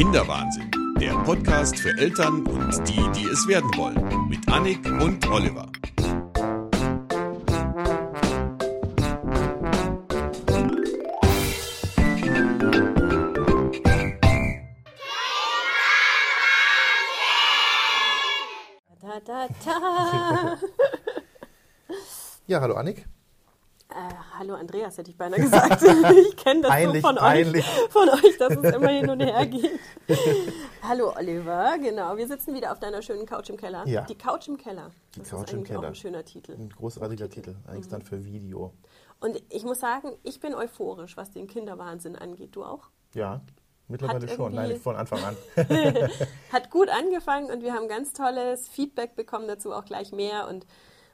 Kinderwahnsinn, der Podcast für Eltern und die, die es werden wollen, mit Annik und Oliver. Da, da, da. Ja, hallo Annik. Hallo Andreas, hätte ich beinahe gesagt. Ich kenne das Peinlich, so von peinlich. euch, von euch, dass es immer hin und her geht. hallo Oliver, genau. Wir sitzen wieder auf deiner schönen Couch im Keller. Ja. Die Couch im Keller. Die das Couch ist im eigentlich auch Keller. ein schöner Titel. Ein großartiger Titel, eigentlich Mhm. dann für Video. Und ich muss sagen, ich bin euphorisch, was den Kinderwahnsinn angeht. Du auch? Ja, mittlerweile Hat schon. Nein, von Anfang an. Hat gut angefangen und wir haben ganz tolles Feedback bekommen dazu, auch gleich mehr. Und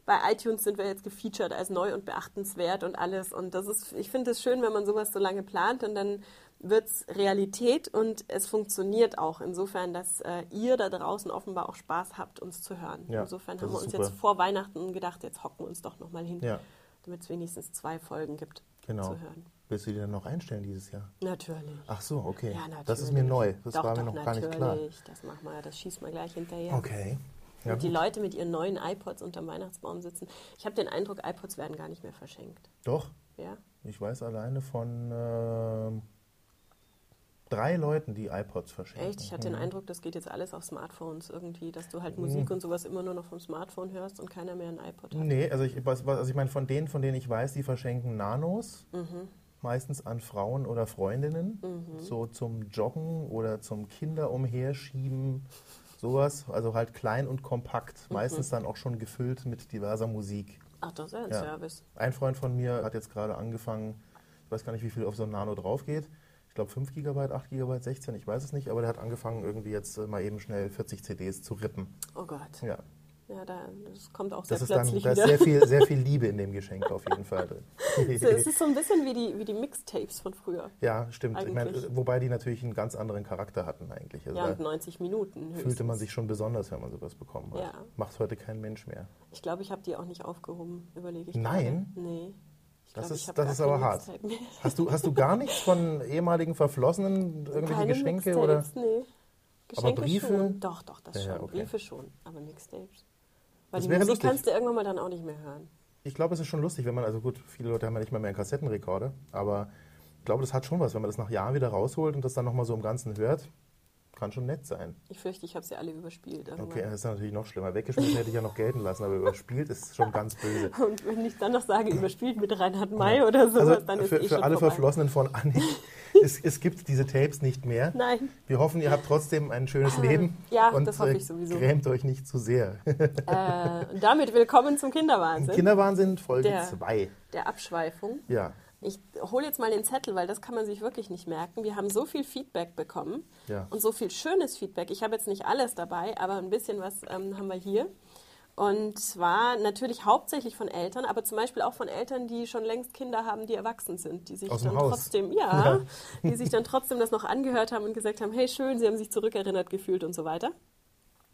bei iTunes sind wir jetzt gefeatured als neu und beachtenswert und alles. Und das ist, ich finde es schön, wenn man sowas so lange plant und dann wird es Realität und es funktioniert auch. Insofern, dass äh, ihr da draußen offenbar auch Spaß habt, uns zu hören. Ja, Insofern haben wir uns super. jetzt vor Weihnachten gedacht, jetzt hocken wir uns doch nochmal hin, Ja, damit es wenigstens zwei Folgen gibt genau. zu hören. Willst du die dann noch einstellen dieses Jahr? Natürlich. Ach so, okay. Ja, natürlich. das ist mir neu. Das doch, war mir doch, noch gar nicht klar. natürlich. Das machen wir, das schießt man gleich hinterher. Okay. Ja, die. Leute mit ihren neuen iPods unterm Weihnachtsbaum sitzen. Ich habe den Eindruck, iPods werden gar nicht mehr verschenkt. Doch, Ja? ich weiß alleine von ähm, drei Leuten, die iPods verschenken. Echt? Ich hatte den Mhm. Eindruck, das geht jetzt alles auf Smartphones irgendwie, dass du halt Musik und sowas immer nur noch vom Smartphone hörst und keiner mehr ein iPod hat. Nee, also ich, was, was- also ich meine, von denen, von denen ich weiß, die verschenken Nanos. Mhm. Meistens an Frauen oder Freundinnen. So zum Joggen oder zum Kinder umherschieben. Sowas. Also halt klein und kompakt. Mhm. Meistens dann auch schon gefüllt mit diverser Musik. Ach, das ist ja ein Ja. Service. Ein Freund von mir hat jetzt gerade angefangen, ich weiß gar nicht, wie viel auf so ein Nano drauf geht. Ich glaube 5 GB, 8 GB, 16, ich weiß es nicht, aber der hat angefangen, irgendwie jetzt äh, mal eben schnell 40 CDs zu rippen. Oh Gott. Ja. Ja, da, das kommt auch sehr Das ist dann plötzlich da ist sehr viel, sehr viel Liebe in dem Geschenk auf jeden Fall drin. So, es ist so ein bisschen wie die, wie die Mixtapes von früher. Ja, stimmt. Ich Eigentlich. wobei die natürlich einen ganz anderen Charakter hatten eigentlich. Also Ja, und da 90 Minuten höchstens. fühlte man sich schon besonders, wenn man sowas bekommen hat. Ja. Macht heute kein Mensch mehr. Ich glaube, ich habe die auch nicht aufgehoben, überlege ich Nein? gerade. Nee. Ich Das glaube, ist- das ist aber hart. Hast du, hast du gar nichts von ehemaligen Verflossenen, irgendwelche Keine Geschenke? Oder? Mixtapes, nee. Geschenke Briefe? schon. Doch, doch, das ja, schon. okay. Briefe schon, aber Mixtapes. Weil Das die wäre Musik lustig. kannst du irgendwann mal dann auch nicht mehr hören. Ich glaube, es ist schon lustig, wenn man, also gut, viele Leute haben ja nicht mal mehr einen Kassettenrekorder, aber ich glaube, das hat schon was, wenn man das nach Jahren wieder rausholt und das dann nochmal so im Ganzen hört. Kann schon nett sein. Ich fürchte, ich habe sie alle überspielt. irgendwann. Okay, das ist natürlich noch schlimmer. Weggeschmissen hätte ich ja noch gelten lassen, aber überspielt ist schon ganz böse. Und wenn ich dann noch sage, überspielt mit Reinhard May oder sowas, Also dann ist für, eh für schon alle vorbei. Verflossenen von Annik, es, es gibt diese Tapes nicht mehr. Nein. Wir hoffen, ihr habt trotzdem ein schönes Leben Ja, und das hoffe äh, ich sowieso. grämt euch nicht zu sehr. Äh, und damit willkommen zum Kinderwahnsinn, Kinderwahnsinn, Folge Der- 2. der Abschweifung. Ja, Ich hole jetzt mal den Zettel, weil das kann man sich wirklich nicht merken. Wir haben so viel Feedback bekommen Ja. und so viel schönes Feedback. Ich habe jetzt nicht alles dabei, aber ein bisschen was ähm, haben wir hier. Und zwar natürlich hauptsächlich von Eltern, aber zum Beispiel auch von Eltern, die schon längst Kinder haben, die erwachsen sind, die sich dann Haus. trotzdem, ja, die sich dann trotzdem das noch angehört haben und gesagt haben, hey schön, sie haben sich zurückerinnert gefühlt und so weiter.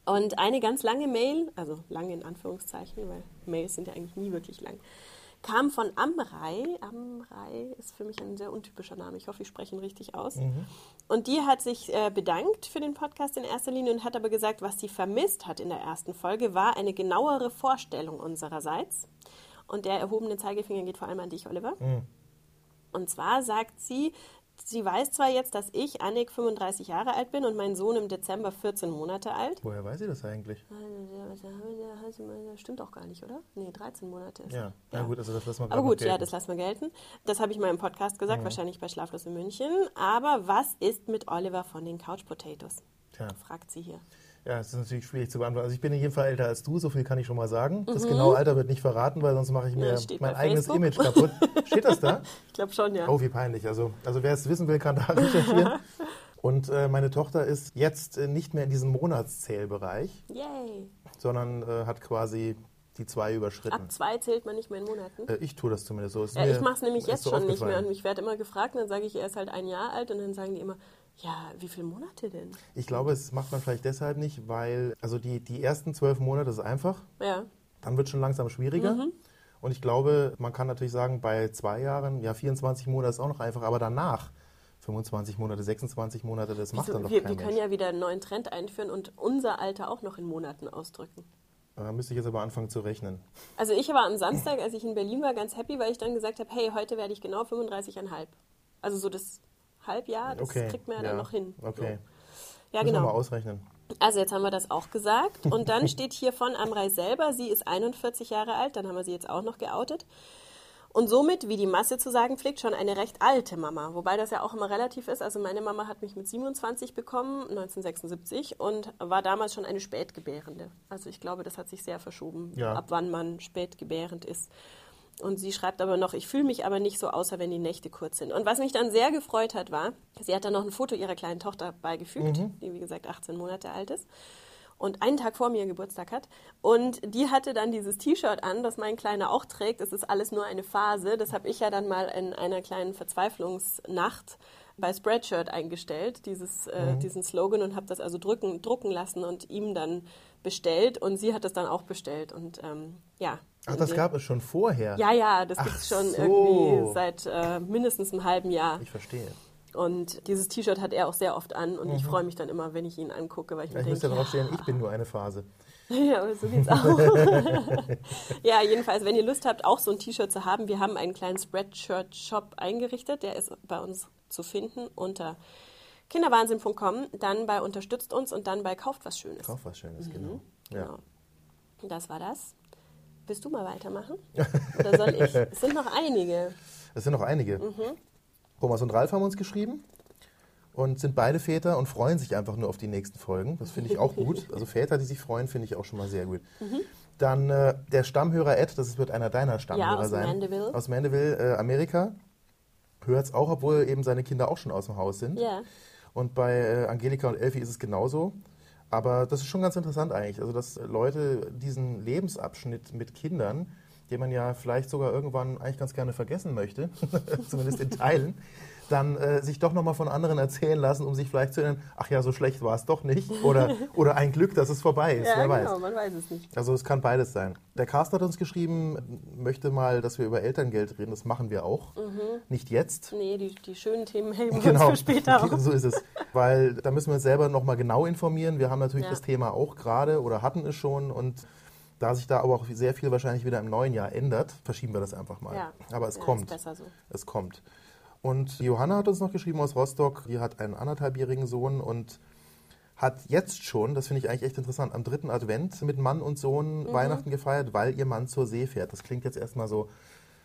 Und eine ganz lange Mail, also lange in Anführungszeichen, weil Mails sind ja eigentlich nie wirklich lang, kam von Amrei. Amrei ist für mich ein sehr untypischer Name. Ich hoffe, ich spreche ihn richtig aus. Und die hat sich äh, bedankt für den Podcast in erster Linie und hat aber gesagt, was sie vermisst hat in der ersten Folge, war eine genauere Vorstellung unsererseits. Und der erhobene Zeigefinger geht vor allem an dich, Oliver. Und zwar sagt sie, sie weiß zwar jetzt, dass ich, Annik, 35 Jahre alt bin und mein Sohn im Dezember 14 Monate alt. woher weiß sie das eigentlich? Das stimmt auch gar nicht, oder? Nee, 13 Monate ist Ja, er. na gut, also das lassen wir Aber gerade gut, noch ja, gelten. das lassen wir gelten. Das habe ich mal im Podcast gesagt, wahrscheinlich bei Schlaflos in München. Aber was ist mit Oliver von den Couch Potatoes? Tja. Fragt sie hier. Ja, es ist natürlich schwierig zu beantworten. Also ich bin in jedem Fall älter als du, so viel kann ich schon mal sagen. Das genaue Alter wird nicht verraten, weil sonst mache ich Ja, mir steht mein eigenes Facebook. Image kaputt. Steht das da? Ich glaube schon, ja. Oh, wie peinlich. Also, also wer es wissen will, kann da recherchieren. Und äh, meine Tochter ist jetzt äh, nicht mehr in diesem Monatszählbereich, Yay. sondern äh, hat quasi die zwei überschritten. Ab zwei zählt man nicht mehr in Monaten. Äh, ich tue das zumindest so. Ist Ja, mir- ich mache es nämlich jetzt so schon nicht mehr. Und ich werde immer gefragt und dann sage ich, er ist halt ein Jahr alt und dann sagen die immer, ja, wie viele Monate denn? Ich glaube, es macht man vielleicht deshalb nicht, weil, also die, die ersten zwölf Monate ist einfach, Ja, dann wird es schon langsam schwieriger. Mhm. Und ich glaube, man kann natürlich sagen, bei zwei Jahren, ja, 24 Monate ist auch noch einfach, aber danach 25 Monate, 26 Monate, das macht Wieso? dann doch wir, kein wir können Mensch. ja wieder einen neuen Trend einführen und unser Alter auch noch in Monaten ausdrücken. Da müsste ich jetzt aber anfangen zu rechnen. Also ich war am Samstag, als ich in Berlin war, ganz happy, weil ich dann gesagt habe, hey, heute werde ich genau 35,5. Also so das Halbjahr, das Okay, kriegt man ja, ja, dann noch hin. okay. So. Ja, Müssen wir mal genau. ausrechnen. Also jetzt haben wir das auch gesagt. Und dann steht hier von Amrei selber, sie ist 41 Jahre alt, dann haben wir sie jetzt auch noch geoutet. Und somit, wie die Masse zu sagen pflegt, schon eine recht alte Mama. Wobei das ja auch immer relativ ist. Also meine Mama hat mich mit 27 bekommen, 1976, und war damals schon eine Spätgebärende. Also ich glaube, das hat sich sehr verschoben, Ja. ab wann man spätgebärend ist. Und sie schreibt aber noch, ich fühle mich aber nicht so, außer wenn die Nächte kurz sind. Und was mich dann sehr gefreut hat, war, sie hat dann noch ein Foto ihrer kleinen Tochter beigefügt, die wie gesagt 18 Monate alt ist und einen Tag vor mir Geburtstag hat. Und die hatte dann dieses T-Shirt an, das mein Kleiner auch trägt. Es ist alles nur eine Phase. Das habe ich ja dann mal in einer kleinen Verzweiflungsnacht bei Spreadshirt eingestellt, dieses, äh, diesen Slogan, und habe das also drücken, drucken lassen und ihm dann bestellt. Und sie hat das dann auch bestellt. Und ähm, ja. Ach, das Und, gab es schon vorher. Ja, ja, das gibt es schon so. irgendwie seit äh, mindestens einem halben Jahr. Ich verstehe. Und dieses T-Shirt hat er auch sehr oft an und ich freue mich dann immer, wenn ich ihn angucke, weil ich mir Mhm. Vielleicht müsste denke, ja draufstehen, ich bin nur eine Phase. ja, aber so geht's auch. ja, jedenfalls, wenn ihr Lust habt, auch so ein T-Shirt zu haben, wir haben einen kleinen Spreadshirt-Shop eingerichtet, der ist bei uns zu finden unter kinderwahnsinn.com, dann bei Unterstützt uns und dann bei Kauft was Schönes. Kauf was Schönes, genau. Ja. Genau. Das war das. Willst du mal weitermachen? Oder soll ich? Es sind noch einige. Es sind noch einige. Mhm. Thomas und Ralf haben uns geschrieben und sind beide Väter und freuen sich einfach nur auf die nächsten Folgen. Das finde ich auch gut. Also Väter, die sich freuen, finde ich auch schon mal sehr gut. Mhm. Dann äh, der Stammhörer Ed, das wird einer deiner Stammhörer aus sein. Mandeville. Aus Mandeville, äh, Amerika. Hört es auch, obwohl eben seine Kinder auch schon aus dem Haus sind. Ja. Und bei äh, Angelika und Elfie ist es genauso. Aber das ist schon ganz interessant eigentlich. Also, dass Leute diesen Lebensabschnitt mit Kindern, den man ja vielleicht sogar irgendwann eigentlich ganz gerne vergessen möchte, zumindest in Teilen, dann äh, sich doch nochmal von anderen erzählen lassen, um sich vielleicht zu erinnern, ach ja, so schlecht war es doch nicht. Oder, oder ein Glück, dass es vorbei ist. Ja, Wer weiß. genau, man weiß es nicht. Also es kann beides sein. Der Carsten hat uns geschrieben, möchte mal, dass wir über Elterngeld reden. Das machen wir auch. Nicht jetzt. Nee, die, die schönen Themen heben Genau, uns für später auf. so ist es. Weil da müssen wir uns selber nochmal genau informieren. Wir haben natürlich Ja. das Thema auch gerade oder hatten es schon und da sich da aber auch sehr viel wahrscheinlich wieder im neuen Jahr ändert, verschieben wir das einfach mal. Ja. Aber es Ja, kommt. Ist besser so. Es kommt. Und Johanna hat uns noch geschrieben aus Rostock, die hat einen anderthalbjährigen Sohn und hat jetzt schon, das finde ich eigentlich echt interessant, am dritten Advent mit Mann und Sohn Mhm. Weihnachten gefeiert, weil ihr Mann zur See fährt. Das klingt jetzt erstmal so,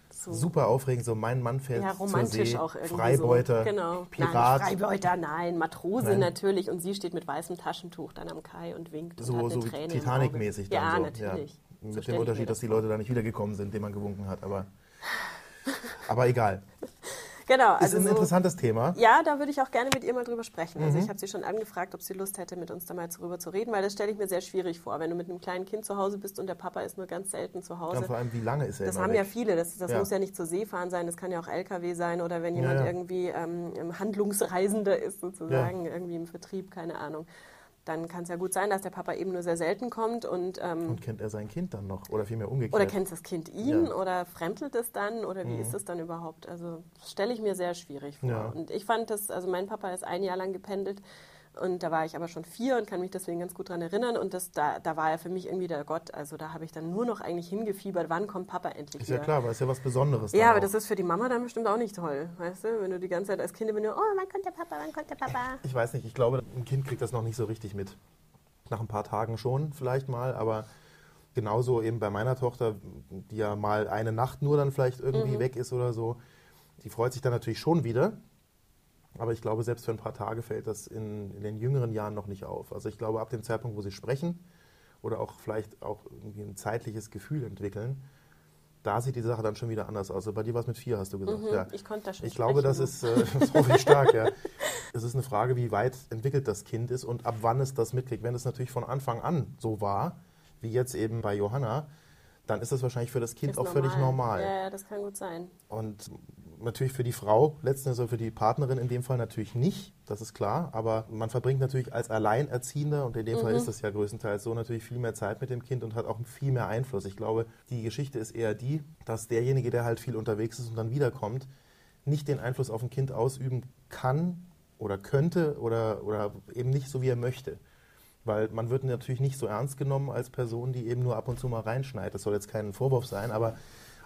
So. super aufregend, so mein Mann fährt Ja, zur romantisch See, auch irgendwie. Freibeuter, so. Genau. Pirat. Nein, Freibeuter, nein. Matrose Nein. natürlich. Und sie steht mit weißem Taschentuch dann am Kai und winkt. und so, hat eine so wie Träne Titanic-mäßig dann Ja, so. natürlich. Ja. So Mit dem Unterschied, dass das die Leute da nicht wiedergekommen sind, dem man gewunken hat, aber, aber egal. Genau. Ist Also ein so, interessantes Thema. ja, da würde ich auch gerne mit ihr mal drüber sprechen. Mhm. Also ich habe sie schon angefragt, ob sie Lust hätte, mit uns da mal drüber zu reden, weil das stelle ich mir sehr schwierig vor, wenn du mit einem kleinen Kind zu Hause bist und der Papa ist nur ganz selten zu Ja, Hause. und vor allem, wie lange ist er Das haben weg? ja viele. Das, das Ja. muss ja nicht zur See fahren sein. Das kann ja auch LKW sein oder wenn jemand Ja, ja. irgendwie ähm, Handlungsreisender ist sozusagen, irgendwie im Vertrieb, keine Ahnung. Dann kann es ja gut sein, dass der Papa eben nur sehr selten kommt und, ähm, Und kennt er sein Kind dann noch? Oder vielmehr umgekehrt? oder kennt das Kind ihn Ja. oder fremdelt es dann oder wie ist das dann überhaupt? Also stelle ich mir sehr schwierig vor. Ja. Und ich fand das, also mein Papa ist ein Jahr lang gependelt und da war ich aber schon vier und kann mich deswegen ganz gut dran erinnern und das, da, da war er für mich irgendwie der Gott. Also da habe ich dann nur noch eigentlich hingefiebert, wann kommt Papa endlich Ist wieder? ja klar, weil es ja was Besonderes Ja, aber auch. das ist für die Mama dann bestimmt auch nicht toll, weißt du? Wenn du die ganze Zeit als Kind immer nur, oh, wann kommt der Papa, wann kommt der Papa? Ich weiß nicht, ich glaube, ein Kind kriegt das noch nicht so richtig mit. Nach ein paar Tagen schon vielleicht mal, aber genauso eben bei meiner Tochter, die ja mal eine Nacht nur dann vielleicht irgendwie Mhm. weg ist oder so, die freut sich dann natürlich schon wieder. Aber ich glaube, selbst für ein paar Tage fällt das in, in den jüngeren Jahren noch nicht auf. Also ich glaube, ab dem Zeitpunkt, wo sie sprechen oder auch vielleicht auch irgendwie ein zeitliches Gefühl entwickeln, da sieht die Sache dann schon wieder anders aus. Also bei dir war es mit vier, hast du gesagt. Mhm, ja. Ich konnte da schon Ich glaube, das ist, äh, das hoffe ich stark, ja. Es ist eine Frage, wie weit entwickelt das Kind ist und ab wann es das mitkriegt. Wenn es natürlich von Anfang an so war, wie jetzt eben bei Johanna, dann ist das wahrscheinlich für das Kind Ist auch völlig normal. Ja, ja, das kann gut sein. Und natürlich für die Frau, letztendlich also für die Partnerin in dem Fall natürlich nicht, das ist klar. Aber man verbringt natürlich als Alleinerziehender, und in dem Fall Mhm. ist das ja größtenteils so, natürlich viel mehr Zeit mit dem Kind und hat auch viel mehr Einfluss. Ich glaube, die Geschichte ist eher die, dass derjenige, der halt viel unterwegs ist und dann wiederkommt, nicht den Einfluss auf ein Kind ausüben kann oder könnte oder, oder eben nicht so, wie er möchte. Weil man wird natürlich nicht so ernst genommen als Person, die eben nur ab und zu mal reinschneit. Das soll jetzt kein Vorwurf sein, aber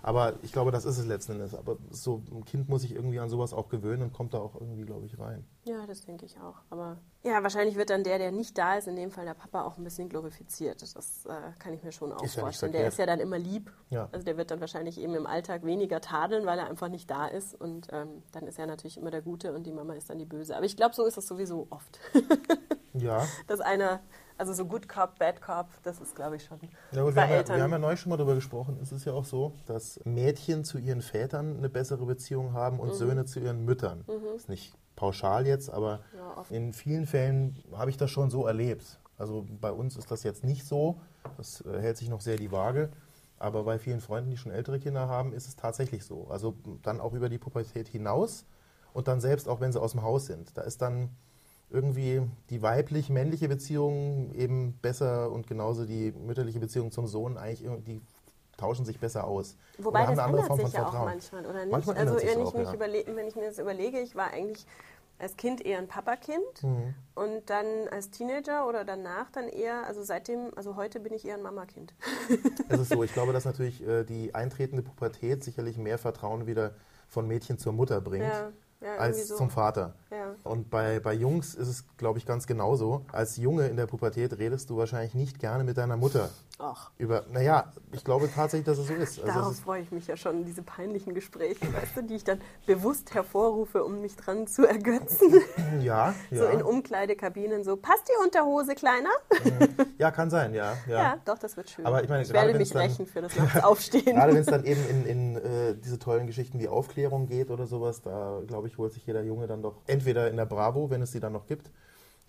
aber ich glaube, das ist es letzten Endes. Aber so ein Kind muss sich irgendwie an sowas auch gewöhnen und kommt da auch irgendwie, glaube ich, rein. Ja, das denke ich auch. Aber ja, wahrscheinlich wird dann der, der nicht da ist, in dem Fall der Papa, auch ein bisschen glorifiziert. Das äh, kann ich mir schon auch Ist ja vorstellen. der verkehrt. ist ja dann immer lieb. Ja. Also der wird dann wahrscheinlich eben im Alltag weniger tadeln, weil er einfach nicht da ist. Und ähm, dann ist er natürlich immer der Gute und die Mama ist dann die Böse. Aber ich glaube, so ist es sowieso oft. Ja. Dass einer, also so Good Cop, Bad Cop, das ist, glaube ich, schon Ja, gut, wir, bei haben ja, Eltern. wir haben ja neulich schon mal darüber gesprochen. Es ist ja auch so, dass Mädchen zu ihren Vätern eine bessere Beziehung haben Mhm. und Söhne zu ihren Müttern. Ist nicht pauschal jetzt, aber Ja, in vielen Fällen habe ich das schon so erlebt. Also bei uns ist das jetzt nicht so. Das äh, hält sich noch sehr die Waage. Aber bei vielen Freunden, die schon ältere Kinder haben, ist es tatsächlich so. Also dann auch über die Pubertät hinaus und dann selbst auch, wenn sie aus dem Haus sind. Da ist dann irgendwie die weiblich-männliche Beziehung eben besser und genauso die mütterliche Beziehung zum Sohn eigentlich, die tauschen sich besser aus. Wobei das ändert Form sich ja auch manchmal, oder nicht? Manchmal also wenn ich, auch, mich ja. überle wenn ich mir das überlege, ich war eigentlich als Kind eher ein Papakind Mhm. und dann als Teenager oder danach dann eher, also seitdem, also heute bin ich eher ein Mamakind. Es ist so, ich glaube, dass natürlich äh, die eintretende Pubertät sicherlich mehr Vertrauen wieder von Mädchen zur Mutter bringt, Ja, ja, als so. zum Vater. Ja. Und bei, bei Jungs ist es, glaube ich, ganz genauso. Als Junge in der Pubertät redest du wahrscheinlich nicht gerne mit deiner Mutter Ach, über, naja, ich glaube tatsächlich, dass es so ist. Also darauf ist freue ich mich ja schon, diese peinlichen Gespräche, weißt du, die ich dann bewusst hervorrufe, um mich dran zu ergötzen. ja, So in ja. Umkleidekabinen, so, passt die Unterhose, Kleiner? ja, kann sein, ja. Ja, ja. doch, das wird schön. Aber ich meine, ich werde mich dann- rächen für das Nachtsaufstehen. Gerade wenn es dann eben in, in äh, diese tollen Geschichten wie Aufklärung geht oder sowas, da glaube ich, holt sich jeder Junge dann doch entweder in der Bravo, wenn es sie dann noch gibt,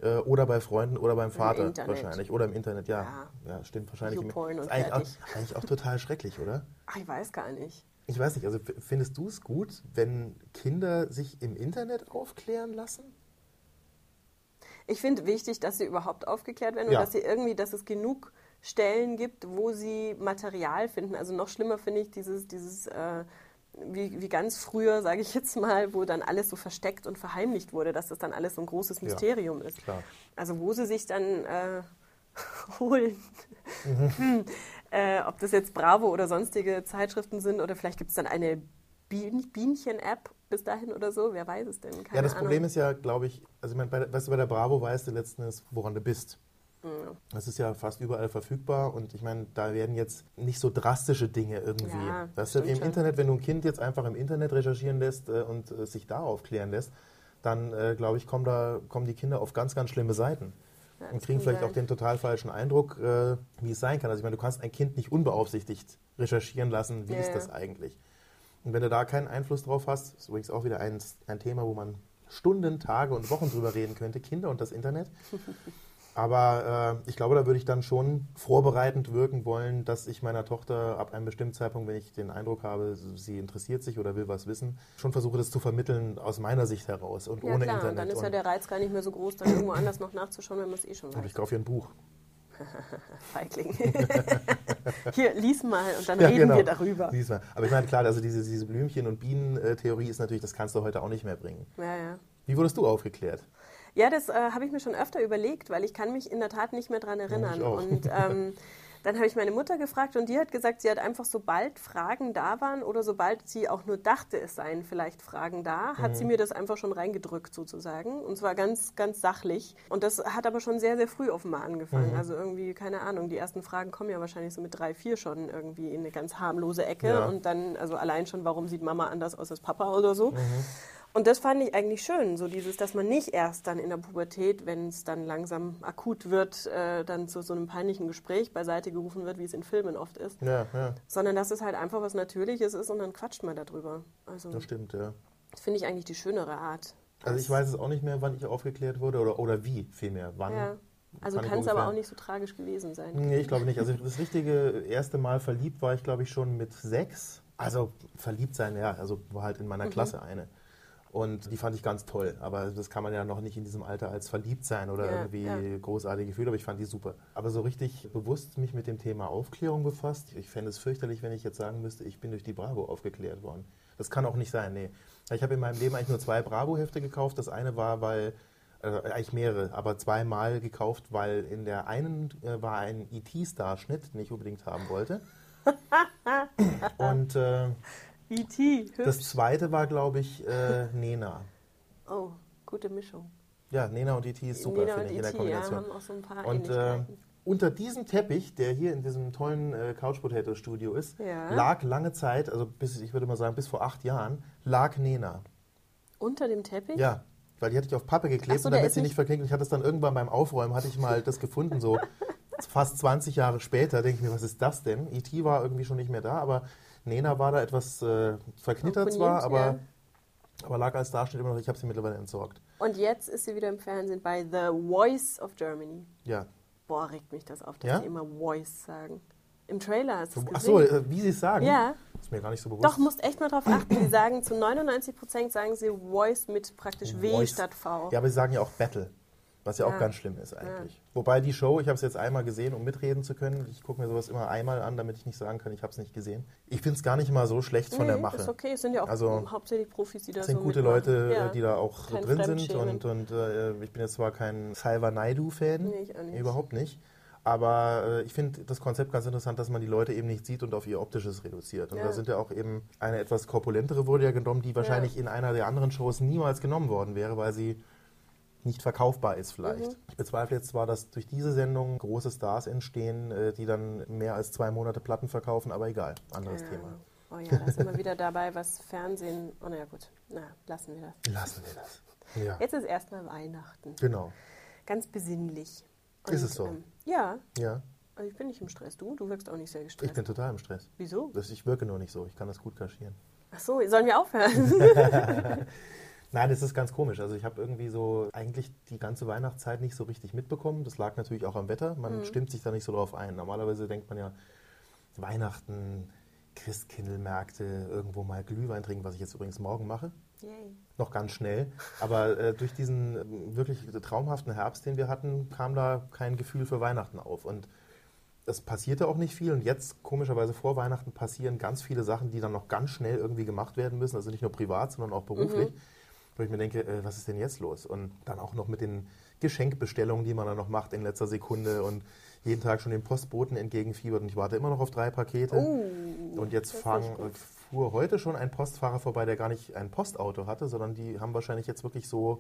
äh, oder bei Freunden oder beim Vater wahrscheinlich. Oder im Internet, ja. Ja, stimmt wahrscheinlich. YouPorn ist eigentlich auch, eigentlich auch total schrecklich, oder? Ach, ich weiß gar nicht. Ich weiß nicht, also findest du es gut, wenn Kinder sich im Internet aufklären lassen? Ich finde wichtig, dass sie überhaupt aufgeklärt werden Ja. und dass sie irgendwie, dass es genug Stellen gibt, wo sie Material finden. Also noch schlimmer finde ich dieses, dieses äh, wie, wie ganz früher, sage ich jetzt mal, wo dann alles so versteckt und verheimlicht wurde, dass das dann alles so ein großes Ja. Mysterium ist. Klar. Also wo sie sich dann äh, holen. Mhm. Hm. Äh, ob das jetzt Bravo oder sonstige Zeitschriften sind oder vielleicht gibt es dann eine Bien Bienchen-App bis dahin oder so, wer weiß es denn? Keine ja, das Ahnung. Problem ist ja, glaube ich, also ich meine, bei, der- weißt du, bei der Bravo weißt du letzten Endes, woran du bist. Ja. Das ist ja fast überall verfügbar und ich meine, da werden jetzt nicht so drastische Dinge irgendwie. Ja, stimmt im schon. Internet, wenn du ein Kind jetzt einfach im Internet recherchieren lässt äh, und äh, sich da aufklären lässt, dann äh, glaube ich, kommen, da, kommen die Kinder auf ganz, ganz schlimme Seiten. Ja, und das kriegen vielleicht sein. auch den total falschen Eindruck, wie es sein kann. Also ich meine, du kannst ein Kind nicht unbeaufsichtigt recherchieren lassen, wie Ja, ist das eigentlich? Und wenn du da keinen Einfluss drauf hast, ist übrigens auch wieder ein, ein Thema, wo man Stunden, Tage und Wochen drüber reden könnte, Kinder und das Internet. Aber äh, ich glaube, da würde ich dann schon vorbereitend wirken wollen, dass ich meiner Tochter ab einem bestimmten Zeitpunkt, wenn ich den Eindruck habe, sie interessiert sich oder will was wissen, schon versuche, das zu vermitteln aus meiner Sicht heraus und Ja ohne klar, Internet. dann ist ja und, der Reiz gar nicht mehr so groß, dann irgendwo anders noch nachzuschauen, wenn man es eh schon und weiß. ich kaufe ihr ein Buch. Feigling. Hier, lies mal und dann Ja, reden genau. wir darüber. Siehst du. Aber ich meine, klar, also diese, diese Blümchen- und Bienen-Theorie ist natürlich, das kannst du heute auch nicht mehr bringen. Ja, ja. Wie wurdest du aufgeklärt? Ja, das äh, habe ich mir schon öfter überlegt, weil ich kann mich in der Tat nicht mehr dran erinnern. auch. Und ähm, dann habe ich meine Mutter gefragt und die hat gesagt, sie hat einfach sobald Fragen da waren oder sobald sie auch nur dachte, es seien vielleicht Fragen da, hat Mhm. sie mir das einfach schon reingedrückt sozusagen. Und zwar ganz, ganz sachlich. Und das hat aber schon sehr, sehr früh offenbar angefangen. Mhm. Also irgendwie, keine Ahnung, die ersten Fragen kommen ja wahrscheinlich so mit drei, vier schon irgendwie in eine ganz harmlose Ecke. Ja. Und dann, also allein schon, warum sieht Mama anders aus als Papa oder so. Mhm. Und das fand ich eigentlich schön, so dieses, dass man nicht erst dann in der Pubertät, wenn es dann langsam akut wird, äh, dann zu so einem peinlichen Gespräch beiseite gerufen wird, wie es in Filmen oft ist, Ja, ja, sondern dass es halt einfach was Natürliches ist und dann quatscht man darüber. Also das stimmt, ja. das finde ich eigentlich die schönere Art. Also ich weiß es auch nicht mehr, wann ich aufgeklärt wurde oder, oder wie vielmehr. Wann? Ja. Also kann es aber auch nicht so tragisch gewesen sein. Nee, ich glaube nicht. Also das richtige erste Mal verliebt war ich, glaube ich, schon mit sechs. Also verliebt sein, ja, also war halt in Mhm. meiner Klasse eine. Und die fand ich ganz toll. Aber das kann man ja noch nicht in diesem Alter als verliebt sein oder Ja, irgendwie ja. großartige Gefühle, aber ich fand die super. Aber so richtig bewusst mich mit dem Thema Aufklärung befasst, ich fände es fürchterlich, wenn ich jetzt sagen müsste, ich bin durch die Bravo aufgeklärt worden. Das kann auch nicht sein, nee. Ich habe in meinem Leben eigentlich nur zwei Bravo-Hefte gekauft. Das eine war, weil, äh, eigentlich mehrere, aber zweimal gekauft, weil in der einen äh, war ein IT-Star-Schnitt, den ich unbedingt haben wollte. Und äh, E.T. das zweite war, glaube ich, äh, Nena. Oh, gute Mischung. Ja, Nena und E.T. ist super, finde ich, in der ja, Kombination. haben auch so ein paar Und äh, unter diesem Teppich, der hier in diesem tollen äh, Couch Potato Studio ist, Ja. lag lange Zeit, also bis, ich würde mal sagen, bis vor acht Jahren, lag Nena. Unter dem Teppich? Ja, weil die hatte ich auf Pappe geklebt so, damit sie nicht verklingt. Ich hatte es dann irgendwann beim Aufräumen, hatte ich mal das gefunden, so fast 20 Jahre später, denke ich mir, was ist das denn? E.T. war irgendwie schon nicht mehr da, aber Nena war da etwas äh, verknittert zwar, aber, aber lag als Darsteller immer noch, ich habe sie mittlerweile entsorgt. Und jetzt ist sie wieder im Fernsehen bei The Voice of Germany. Ja. Boah, regt mich das auf, dass Ja? sie immer Voice sagen. Im Trailer hast du es Ach so, gesehen. äh, wie sie es sagen, Ja, ist mir gar nicht so bewusst. doch, musst echt mal drauf achten. Sie sagen zu 99 Prozent sagen sie Voice mit praktisch W Voice. statt V. Ja, aber sie sagen ja auch Battle, was ja, auch Ja. ganz schlimm ist eigentlich. Wobei die Show, ich habe es jetzt einmal gesehen, um mitreden zu können. Ich gucke mir sowas immer einmal an, damit ich nicht sagen kann, ich habe es nicht gesehen. Ich finde es gar nicht mal so schlecht von der Nee, Mache. Ist okay, es sind ja auch Also, hauptsächlich Profis, die da Es sind so gute mitmachen. Leute, ja. die da auch Kein drin sind und, und äh, ich bin jetzt zwar kein Salva Naidu-Fan, Nee, ich auch nicht. überhaupt nicht, aber äh, ich finde das Konzept ganz interessant, dass man die Leute eben nicht sieht und auf ihr Optisches reduziert. Und Ja. da sind ja auch eben eine etwas korpulentere wurde ja genommen, die wahrscheinlich in einer der anderen Shows niemals genommen worden wäre, weil sie nicht verkaufbar ist vielleicht. Mhm. Ich bezweifle jetzt zwar, dass durch diese Sendung große Stars entstehen, äh, die dann mehr als zwei Monate Platten verkaufen, aber egal, anderes ja. Thema. Oh ja, da sind wir wieder dabei, was Fernsehen. Oh na ja, gut. Na, lassen wir das. Lassen wir das. Ja, Jetzt ist erstmal Weihnachten. genau. Ganz besinnlich. Ist es so? Ähm, ja, Ja, also ich bin nicht im Stress. Du? Du wirkst auch nicht sehr gestresst. ich bin total im Stress. Wieso? Das, ich wirke nur nicht so. Ich kann das gut kaschieren. Ach so, sollen wir aufhören? Nein, das ist ganz komisch. Also ich habe irgendwie so eigentlich die ganze Weihnachtszeit nicht so richtig mitbekommen. Das lag natürlich auch am Wetter. Man Mhm. stimmt sich da nicht so drauf ein. Normalerweise denkt man ja, Weihnachten, Christkindlmärkte, irgendwo mal Glühwein trinken, was ich jetzt übrigens morgen mache. Yay. Noch ganz schnell. Aber äh, durch diesen äh, wirklich traumhaften Herbst, den wir hatten, kam da kein Gefühl für Weihnachten auf. Und es passierte auch nicht viel. Und jetzt, komischerweise vor Weihnachten, passieren ganz viele Sachen, die dann noch ganz schnell irgendwie gemacht werden müssen. Also nicht nur privat, sondern auch beruflich. Wo ich mir denke, äh, was ist denn jetzt los? Und dann auch noch mit den Geschenkbestellungen, die man dann noch macht in letzter Sekunde und jeden Tag schon den Postboten entgegenfiebert. Und ich warte immer noch auf drei Pakete. Oh, Und jetzt fang, gut. fuhr heute schon ein Postfahrer vorbei, der gar nicht ein Postauto hatte, sondern die haben wahrscheinlich jetzt wirklich so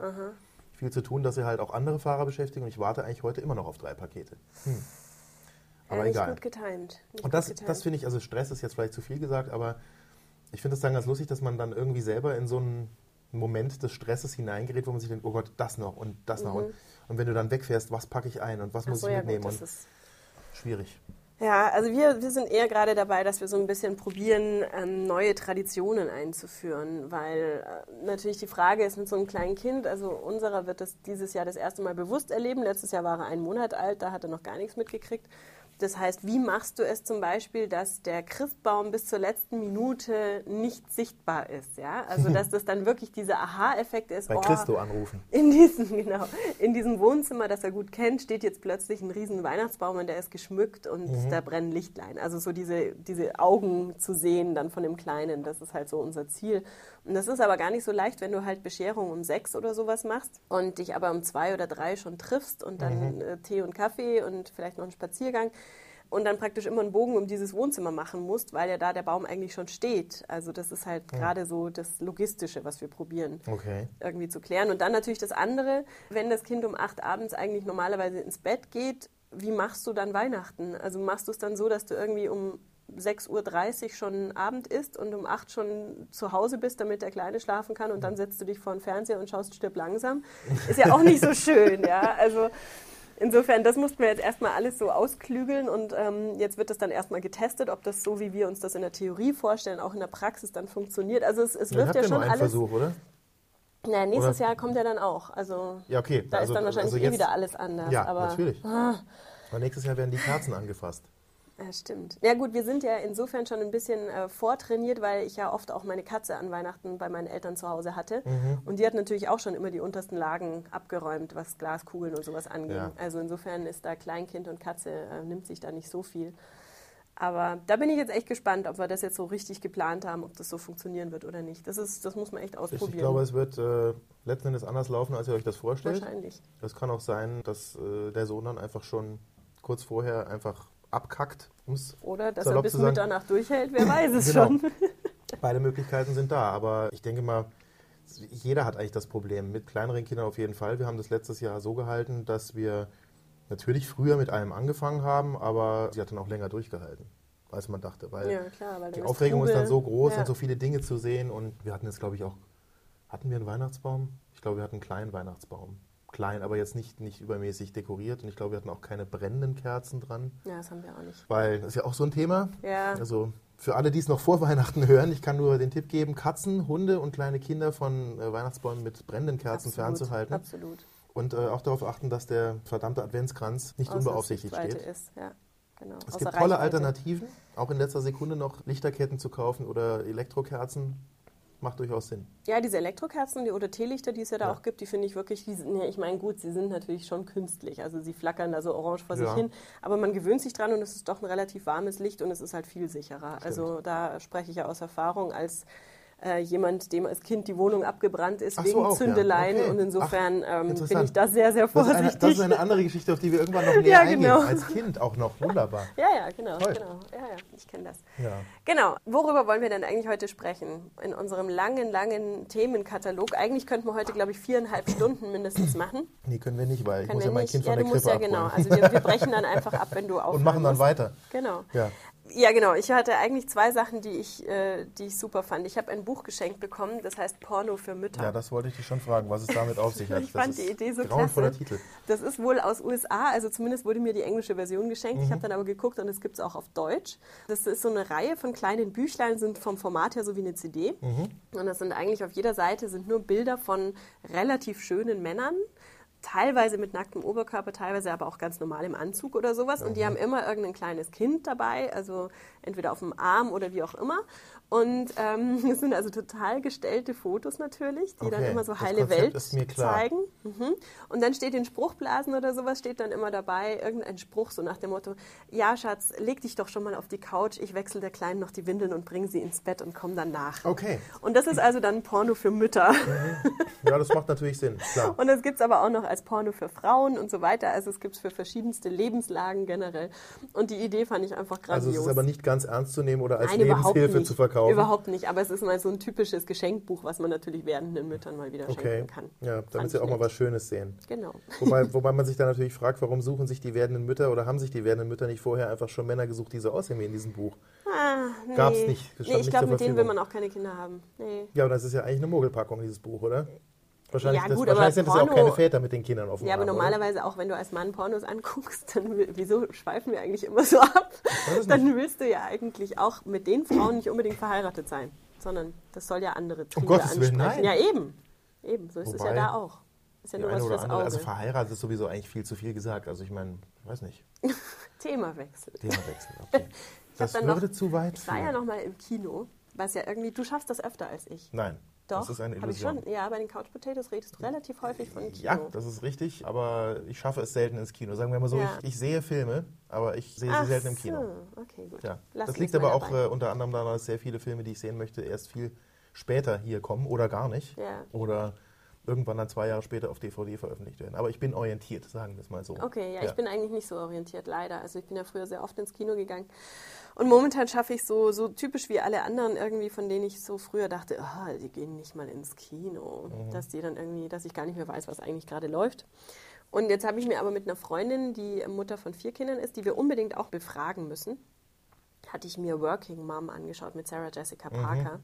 viel zu tun, dass sie halt auch andere Fahrer beschäftigen. Und ich warte eigentlich heute immer noch auf drei Pakete. Hm. Aber ja, nicht egal. gut getimed. Nicht Und das, getimed. das finde ich, also Stress ist jetzt vielleicht zu viel gesagt, aber ich finde es dann ganz lustig, dass man dann irgendwie selber in so einen Moment des Stresses hineingerät, wo man sich denkt, oh Gott, das noch und das noch. Und, und wenn du dann wegfährst, was packe ich ein und was Mhm. Ach muss so, ich ja, mitnehmen? gut, das und ist schwierig. Ja, also wir, wir sind eher gerade dabei, dass wir so ein bisschen probieren, ähm, neue Traditionen einzuführen, weil äh, natürlich die Frage ist mit so einem kleinen Kind, also unserer wird das dieses Jahr das erste Mal bewusst erleben. Letztes Jahr war er einen Monat alt, da hat er noch gar nichts mitgekriegt. Das heißt, wie machst du es zum Beispiel, dass der Christbaum bis zur letzten Minute nicht sichtbar ist? Ja? Also, dass das dann wirklich dieser Aha-Effekt ist. Bei oh, Christo anrufen. in diesem, genau, in diesem Wohnzimmer, das er gut kennt, steht jetzt plötzlich ein riesen Weihnachtsbaum und der ist geschmückt und Mhm. da brennen Lichtlein. Also so diese, diese Augen zu sehen dann von dem Kleinen, das ist halt so unser Ziel. Und das ist aber gar nicht so leicht, wenn du halt Bescherung um sechs oder sowas machst und dich aber um zwei oder drei schon triffst und dann Mhm. äh, Tee und Kaffee und vielleicht noch einen Spaziergang und dann praktisch immer einen Bogen um dieses Wohnzimmer machen musst, weil ja da der Baum eigentlich schon steht. Also das ist halt gerade so das Logistische, was wir probieren Okay. irgendwie zu klären. Und dann natürlich das andere, wenn das Kind um acht abends eigentlich normalerweise ins Bett geht, wie machst du dann Weihnachten? Also machst du es dann so, dass du irgendwie um 6.30 Uhr schon Abend isst und um 8 schon zu Hause bist, damit der Kleine schlafen kann und dann setzt du dich vor den Fernseher und schaust stirb langsam? Ist ja auch nicht so schön, ja. Also insofern, das mussten wir jetzt erstmal alles so ausklügeln und ähm, jetzt wird das dann erstmal getestet, ob das so, wie wir uns das in der Theorie vorstellen, auch in der Praxis dann funktioniert. Also es, es wirft ja schon alles. Versuch, oder? Na, nächstes Oder- Jahr kommt er dann auch. Also Ja, okay. da Also- ist dann wahrscheinlich also eh jetzt- wieder alles anders. Ja, aber, natürlich. Aber nächstes Jahr werden die Kerzen angefasst. Ja, stimmt. Ja gut, wir sind ja insofern schon ein bisschen äh, vortrainiert, weil ich ja oft auch meine Katze an Weihnachten bei meinen Eltern zu Hause hatte. Mhm. Und die hat natürlich auch schon immer die untersten Lagen abgeräumt, was Glaskugeln und sowas anging. Ja. Also insofern ist da Kleinkind und Katze, äh, nimmt sich da nicht so viel. Aber da bin ich jetzt echt gespannt, ob wir das jetzt so richtig geplant haben, ob das so funktionieren wird oder nicht. Das, ist, das muss man echt Ich, ausprobieren. ich glaube, es wird äh, letzten Endes anders laufen, als ihr euch das vorstellt. Wahrscheinlich. Es kann auch sein, dass äh, der Sohn dann einfach schon kurz vorher einfach abkackt. Um's Oder dass er bis. Mitternacht durchhält, wer weiß es Genau. schon. Beide Möglichkeiten sind da, aber ich denke mal, jeder hat eigentlich das Problem. Mit kleineren Kindern auf jeden Fall. Wir haben das letztes Jahr so gehalten, dass wir natürlich früher mit allem angefangen haben, aber sie hat dann auch länger durchgehalten, als man dachte. Weil Ja, klar, weil die Aufregung ist dann so Trubel. groß Ja. und so viele Dinge zu sehen. Und wir hatten jetzt, glaube ich, auch, hatten wir einen Weihnachtsbaum? Ich glaube, wir hatten einen kleinen Weihnachtsbaum. Klein, aber jetzt nicht, nicht übermäßig dekoriert. Und ich glaube, wir hatten auch keine brennenden Kerzen dran. Ja, das haben wir auch nicht. Weil das ist ja auch so ein Thema. Ja, Also für alle, die es noch vor Weihnachten hören, ich kann nur den Tipp geben, Katzen, Hunde und kleine Kinder von äh, Weihnachtsbäumen mit brennenden Kerzen absolut, fernzuhalten. Absolut. Und äh, auch darauf achten, dass der verdammte Adventskranz nicht unbeaufsichtigt Außer steht. Ist. Ja, genau. Es Außer gibt tolle Reichweite. Alternativen, auch in letzter Sekunde noch Lichterketten zu kaufen oder Elektrokerzen. Macht durchaus Sinn. Ja, diese Elektrokerzen die, oder Teelichter, die es ja da Ja. auch gibt, die finde ich wirklich, die sind, ja, ich meine, gut, sie sind natürlich schon künstlich, also sie flackern da so orange vor sich Ja. hin, aber man gewöhnt sich dran und es ist doch ein relativ warmes Licht und es ist halt viel sicherer. Also da spreche ich ja aus Erfahrung als äh, jemand, dem als Kind die Wohnung abgebrannt ist Ach so, wegen auch, ja. Zündeleien Okay. und insofern ähm, bin ich da sehr, sehr Das ist, eine, vorsichtig. das ist eine andere Geschichte, auf die wir irgendwann noch näher Ja, eingehen. genau. Als Kind auch noch. Wunderbar. ja, ja, genau, Toll. genau. Ja, ja, ich kenne das. Ja. Genau. Worüber wollen wir denn eigentlich heute sprechen? In unserem langen, langen Themenkatalog. Eigentlich könnten wir heute, glaube ich, viereinhalb Stunden mindestens machen. Nee, können wir nicht, weil ich Können muss ja mein nicht. Kind ja, von du der musst Krippe ja genau. abholen. Also wir, wir brechen dann einfach ab, wenn du aufhören Und machen dann musst. weiter. Genau. Ja. Ja, genau. Ich hatte eigentlich zwei Sachen, die ich, äh, die ich super fand. Ich habe ein Buch geschenkt bekommen, das heißt Porno für Mütter. ja, das wollte ich dich schon fragen, was es damit auf sich hat. Ich Das fand die Idee so grauenvoller klasse. Titel. Das ist wohl aus USA, also zumindest wurde mir die englische Version geschenkt. Ich Mhm. habe dann aber geguckt und es gibt es auch auf Deutsch. Das ist so eine Reihe von kleinen Büchlein, sind vom Format her so wie eine CD. Mhm. Und das sind eigentlich auf jeder Seite sind nur Bilder von relativ schönen Männern. Teilweise mit nacktem Oberkörper, teilweise aber auch ganz normal im Anzug oder sowas. Und Mhm. die haben immer irgendein kleines Kind dabei, also entweder auf dem Arm oder wie auch immer. Und ähm, es sind also total gestellte Fotos natürlich, die dann Okay, immer so heile Welt zeigen. Mhm. Und dann steht in Spruchblasen oder sowas, steht dann immer dabei irgendein Spruch, so nach dem Motto, ja Schatz, leg dich doch schon mal auf die Couch, ich wechsle der Kleinen noch die Windeln und bringe sie ins Bett und komm dann nach. Okay. Und das ist also dann Porno für Mütter. Ja, das macht natürlich Sinn, klar. Und das gibt es aber auch noch als Porno für Frauen und so weiter. Also es gibt es für verschiedenste Lebenslagen generell. Und die Idee fand ich einfach grandios. Also es ist aber nicht ganz ernst zu nehmen oder als Nein, Lebenshilfe zu verkaufen. Überhaupt nicht. Aber es ist mal so ein typisches Geschenkbuch, was man natürlich werdenden Müttern mal wieder Okay, schenken kann. ja, damit sie auch mal nett. was Schönes sehen. Genau. Wobei, wobei man sich dann natürlich fragt, warum suchen sich die werdenden Mütter oder haben sich die werdenden Mütter nicht vorher einfach schon Männer gesucht, die so aussehen wie in diesem Buch? Ah, nee. Gab's nicht. Nee, ich glaube, mit denen will man auch keine Kinder haben. Nee. Ja, aber das ist ja eigentlich eine Mogelpackung, dieses Buch, oder? Wahrscheinlich, Ja, das, gut, wahrscheinlich aber sind das ja auch Porno- keine Väter mit den Kindern dem Ja, aber Arm, oder? normalerweise auch, wenn du als Mann Pornos anguckst, dann wieso schweifen wir eigentlich immer so ab? Dann willst du ja eigentlich auch mit den Frauen nicht unbedingt verheiratet sein, sondern das soll ja andere Triebe Gottes Willen, ansprechen. nein. Ja, eben. Eben, so ist es ja Wobei, da auch. Ist ja nur was fürs andere, Auge. also verheiratet ist sowieso eigentlich viel zu viel gesagt. Also ich meine, weiß nicht, Themawechsel. Themawechsel. Okay. Das dann noch- würde zu weit Ich war ja noch mal im Kino, was ja irgendwie, du schaffst das öfter als ich. Nein, Doch, das ist eine hab ich Illusion. schon. Ja, bei den Couch Potatoes redest du relativ häufig von Kino. Ja, das ist richtig, aber ich schaffe es selten ins Kino. Sagen wir mal so, Ja. ich, ich sehe Filme, aber ich sehe Ach sie selten im Kino. So. Okay, gut. Ja. Lass das liegt aber auch äh, unter anderem daran, dass sehr viele Filme, die ich sehen möchte, erst viel später hier kommen oder gar nicht. Ja. Oder irgendwann dann zwei Jahre später auf DVD veröffentlicht werden. Aber ich bin orientiert, sagen wir es mal so. Okay, ja, ich bin eigentlich nicht so orientiert, leider. Also ich bin ja früher sehr oft ins Kino gegangen. Und momentan schaffe ich so, so typisch wie alle anderen irgendwie, von denen ich so früher dachte, ah, die gehen nicht mal ins Kino. Mhm. Dass die dann irgendwie, dass ich gar nicht mehr weiß, was eigentlich gerade läuft. Und jetzt habe ich mir aber mit einer Freundin, die Mutter von vier Kindern ist, die wir unbedingt auch befragen müssen, hatte ich mir Working Mom angeschaut mit Sarah Jessica Parker. Mhm.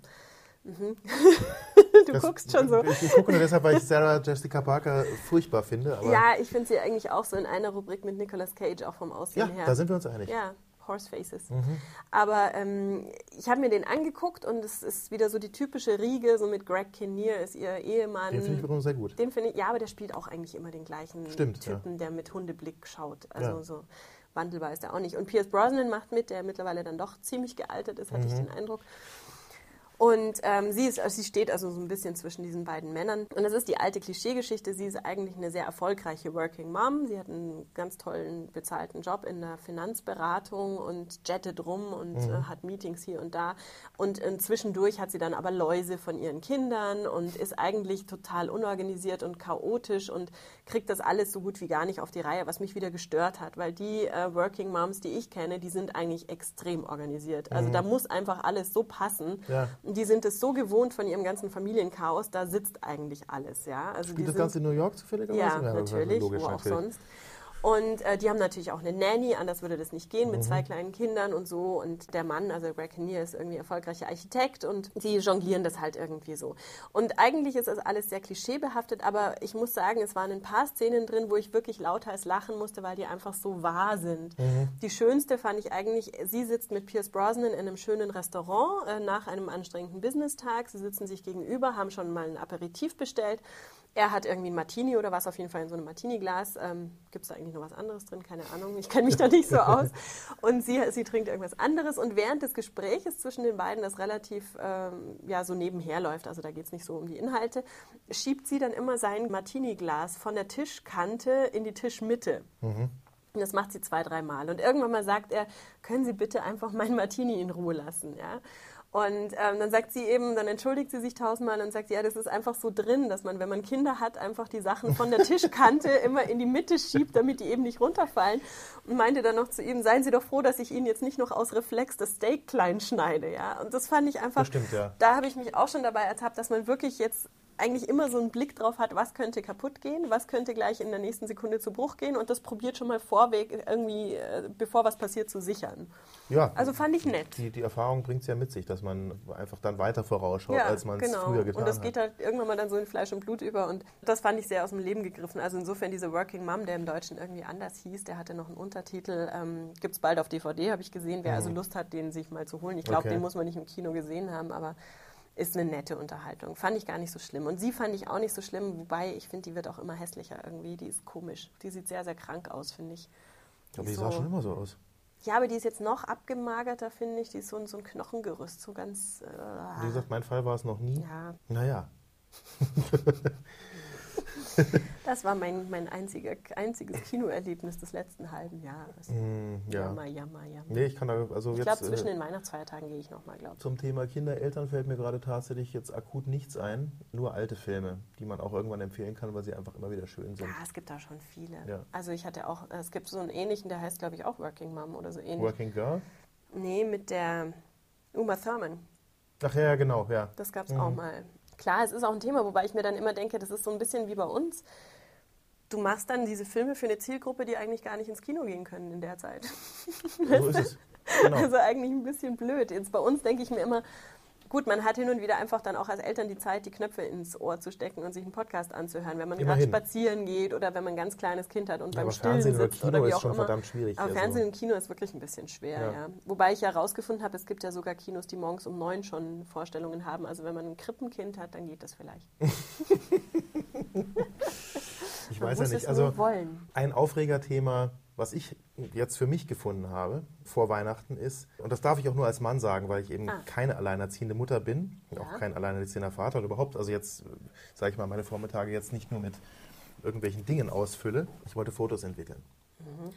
du Das- guckst schon so. Ich, ich gucke nur deshalb, weil ich Sarah Jessica Parker furchtbar finde. Ja, ich finde sie eigentlich auch so in einer Rubrik mit Nicolas Cage, auch vom Aussehen ja, her. da sind wir uns einig. Ja, Horse Faces. Mhm. Aber ähm, ich habe mir den angeguckt und es ist wieder so die typische Riege, so mit Greg Kinnear ist ihr Ehemann. Den finde ich übrigens sehr gut. Den finde ich, ja, aber der spielt auch eigentlich immer den gleichen Stimmt, ja. Typen, der mit Hundeblick schaut. Also Ja. so. wandelbar ist er auch nicht. Und Pierce Brosnan macht mit, der mittlerweile dann doch ziemlich gealtert ist, hatte ich den Eindruck. Und ähm, sie, ist, sie steht also so ein bisschen zwischen diesen beiden Männern. Und das ist die alte Klischeegeschichte. Sie ist eigentlich eine sehr erfolgreiche Working Mom. Sie hat einen ganz tollen bezahlten Job in der Finanzberatung und jettet rum und Mhm. äh, hat Meetings hier und da. Und äh, zwischendurch hat sie dann aber Läuse von ihren Kindern und ist eigentlich total unorganisiert und chaotisch und kriegt das alles so gut wie gar nicht auf die Reihe, was mich wieder gestört hat. Weil die äh, Working Moms, die ich kenne, die sind eigentlich extrem organisiert. Also da muss einfach alles so passen. Mhm. Ja. Und die sind es so gewohnt von ihrem ganzen Familienchaos, da sitzt eigentlich alles, ja. Also die Spielt das sind, Ganze in New York zufälligerweise? ja, ist natürlich, logisch, wo auch natürlich. sonst. Und äh, die haben natürlich auch eine Nanny, anders würde das nicht gehen, mit Mhm. zwei kleinen Kindern und so. Und der Mann, also Greg Kinnear, ist irgendwie erfolgreicher Architekt und sie jonglieren das halt irgendwie so. Und eigentlich ist das alles sehr klischeebehaftet, aber ich muss sagen, es waren ein paar Szenen drin, wo ich wirklich lauthals lachen musste, weil die einfach so wahr sind. Mhm. Die schönste fand ich eigentlich, sie sitzt mit Pierce Brosnan in einem schönen Restaurant äh, nach einem anstrengenden Business-Tag. Sie sitzen sich gegenüber, haben schon mal ein Aperitif bestellt. Er hat irgendwie ein Martini oder was, auf jeden Fall in so einem Martini-Glas. Ähm, Gibt es da eigentlich noch was anderes drin? Keine Ahnung. Ich kenne mich da nicht so aus. Und sie, sie trinkt irgendwas anderes. Und während des Gespräches zwischen den beiden, das relativ ähm, ja, so nebenher läuft, also da geht es nicht so um die Inhalte, schiebt sie dann immer sein Martini-Glas von der Tischkante in die Tischmitte. Und das macht sie zwei, dreimal. Und irgendwann mal sagt er, können Sie bitte einfach meinen Martini in Ruhe lassen, ja? Und ähm, dann sagt sie eben, dann entschuldigt sie sich tausendmal und sagt, ja, das ist einfach so drin, dass man, wenn man Kinder hat, einfach die Sachen von der Tischkante immer in die Mitte schiebt, damit die eben nicht runterfallen. Und meinte dann noch zu ihm, seien Sie doch froh, dass ich Ihnen jetzt nicht noch aus Reflex das Steak klein schneide, ja. Und das fand ich einfach, stimmt, ja. da habe ich mich auch schon dabei ertappt, dass man wirklich jetzt eigentlich immer so einen Blick drauf hat, was könnte kaputt gehen, was könnte gleich in der nächsten Sekunde zu Bruch gehen und das probiert schon mal vorweg irgendwie, äh, bevor was passiert, zu sichern. Ja, Also fand ich nett. die, die Erfahrung bringt es ja mit sich, dass man einfach dann weiter vorausschaut, als man es früher getan Und das hat. geht halt irgendwann mal dann so in Fleisch und Blut über. Und das fand ich sehr aus dem Leben gegriffen. Also insofern diese Working Mom, der im Deutschen irgendwie anders hieß, der hatte noch einen Untertitel. Ähm, Gibt es bald auf DVD, habe ich gesehen. Wer also Lust hat, den sich mal zu holen. Ich glaube, Mhm. Okay. den muss man nicht im Kino gesehen haben, aber ist eine nette Unterhaltung. Fand ich gar nicht so schlimm. Und sie fand ich auch nicht so schlimm, wobei ich finde, die wird auch immer hässlicher irgendwie. Die ist komisch. Die sieht sehr, sehr krank aus, finde ich. Aber Die die ist sah so- schon immer so aus. Ja, aber die ist jetzt noch abgemagerter, finde ich. Die ist so ein, so ein Knochengerüst, so ganz. Äh, Wie gesagt, mein Fall war es noch nie. ja. Naja, Das war mein, mein einziger, einziges Kinoerlebnis des letzten halben Jahres. hm, ja. Jammer, jammer, jammer. Nee, ich kann da, also Ich glaube, zwischen äh, den Weihnachtsfeiertagen gehe ich nochmal, glaube ich. zum Thema Kinder, Eltern fällt mir gerade tatsächlich jetzt akut nichts ein. Nur alte Filme, die man auch irgendwann empfehlen kann, weil sie einfach immer wieder schön sind. Ja, es gibt da schon viele. Ja. Also ich hatte auch, es gibt so einen ähnlichen, der heißt, glaube ich, auch Working Mom oder so ähnlich. Working Girl? Nee, mit der Uma Thurman. Ach ja, genau, ja. Das gab es Mhm. auch mal. Klar, es ist auch ein Thema, wobei ich mir dann immer denke, das ist so ein bisschen wie bei uns. Du machst dann diese Filme für eine Zielgruppe, die eigentlich gar nicht ins Kino gehen können in der Zeit. So ist es. Genau. Also eigentlich ein bisschen blöd. Jetzt bei uns denke ich mir immer, gut, man hat hin und wieder einfach dann auch als Eltern die Zeit, die Knöpfe ins Ohr zu stecken und sich einen Podcast anzuhören, wenn man gerade spazieren geht oder wenn man ein ganz kleines Kind hat und Ja, beim aber Stillen Fernsehen oder sitzt Kino oder wie ist auch schon immer. verdammt schwierig. Aber Also- Fernsehen und Kino ist wirklich ein bisschen schwer, ja. Ja. Wobei ich ja herausgefunden habe, es gibt ja sogar Kinos, die morgens um neun schon Vorstellungen haben. Also wenn man ein Krippenkind hat, dann geht das vielleicht. Ich Man weiß ja nicht. Also ein Aufregerthema, was ich jetzt für mich gefunden habe vor Weihnachten ist, und das darf ich auch nur als Mann sagen, weil ich eben Ah. keine alleinerziehende Mutter bin, Ja. auch kein alleinerziehender Vater und überhaupt, also jetzt, sage ich mal, meine Vormittage jetzt nicht nur mit irgendwelchen Dingen ausfülle. Ich wollte Fotos entwickeln. Mhm.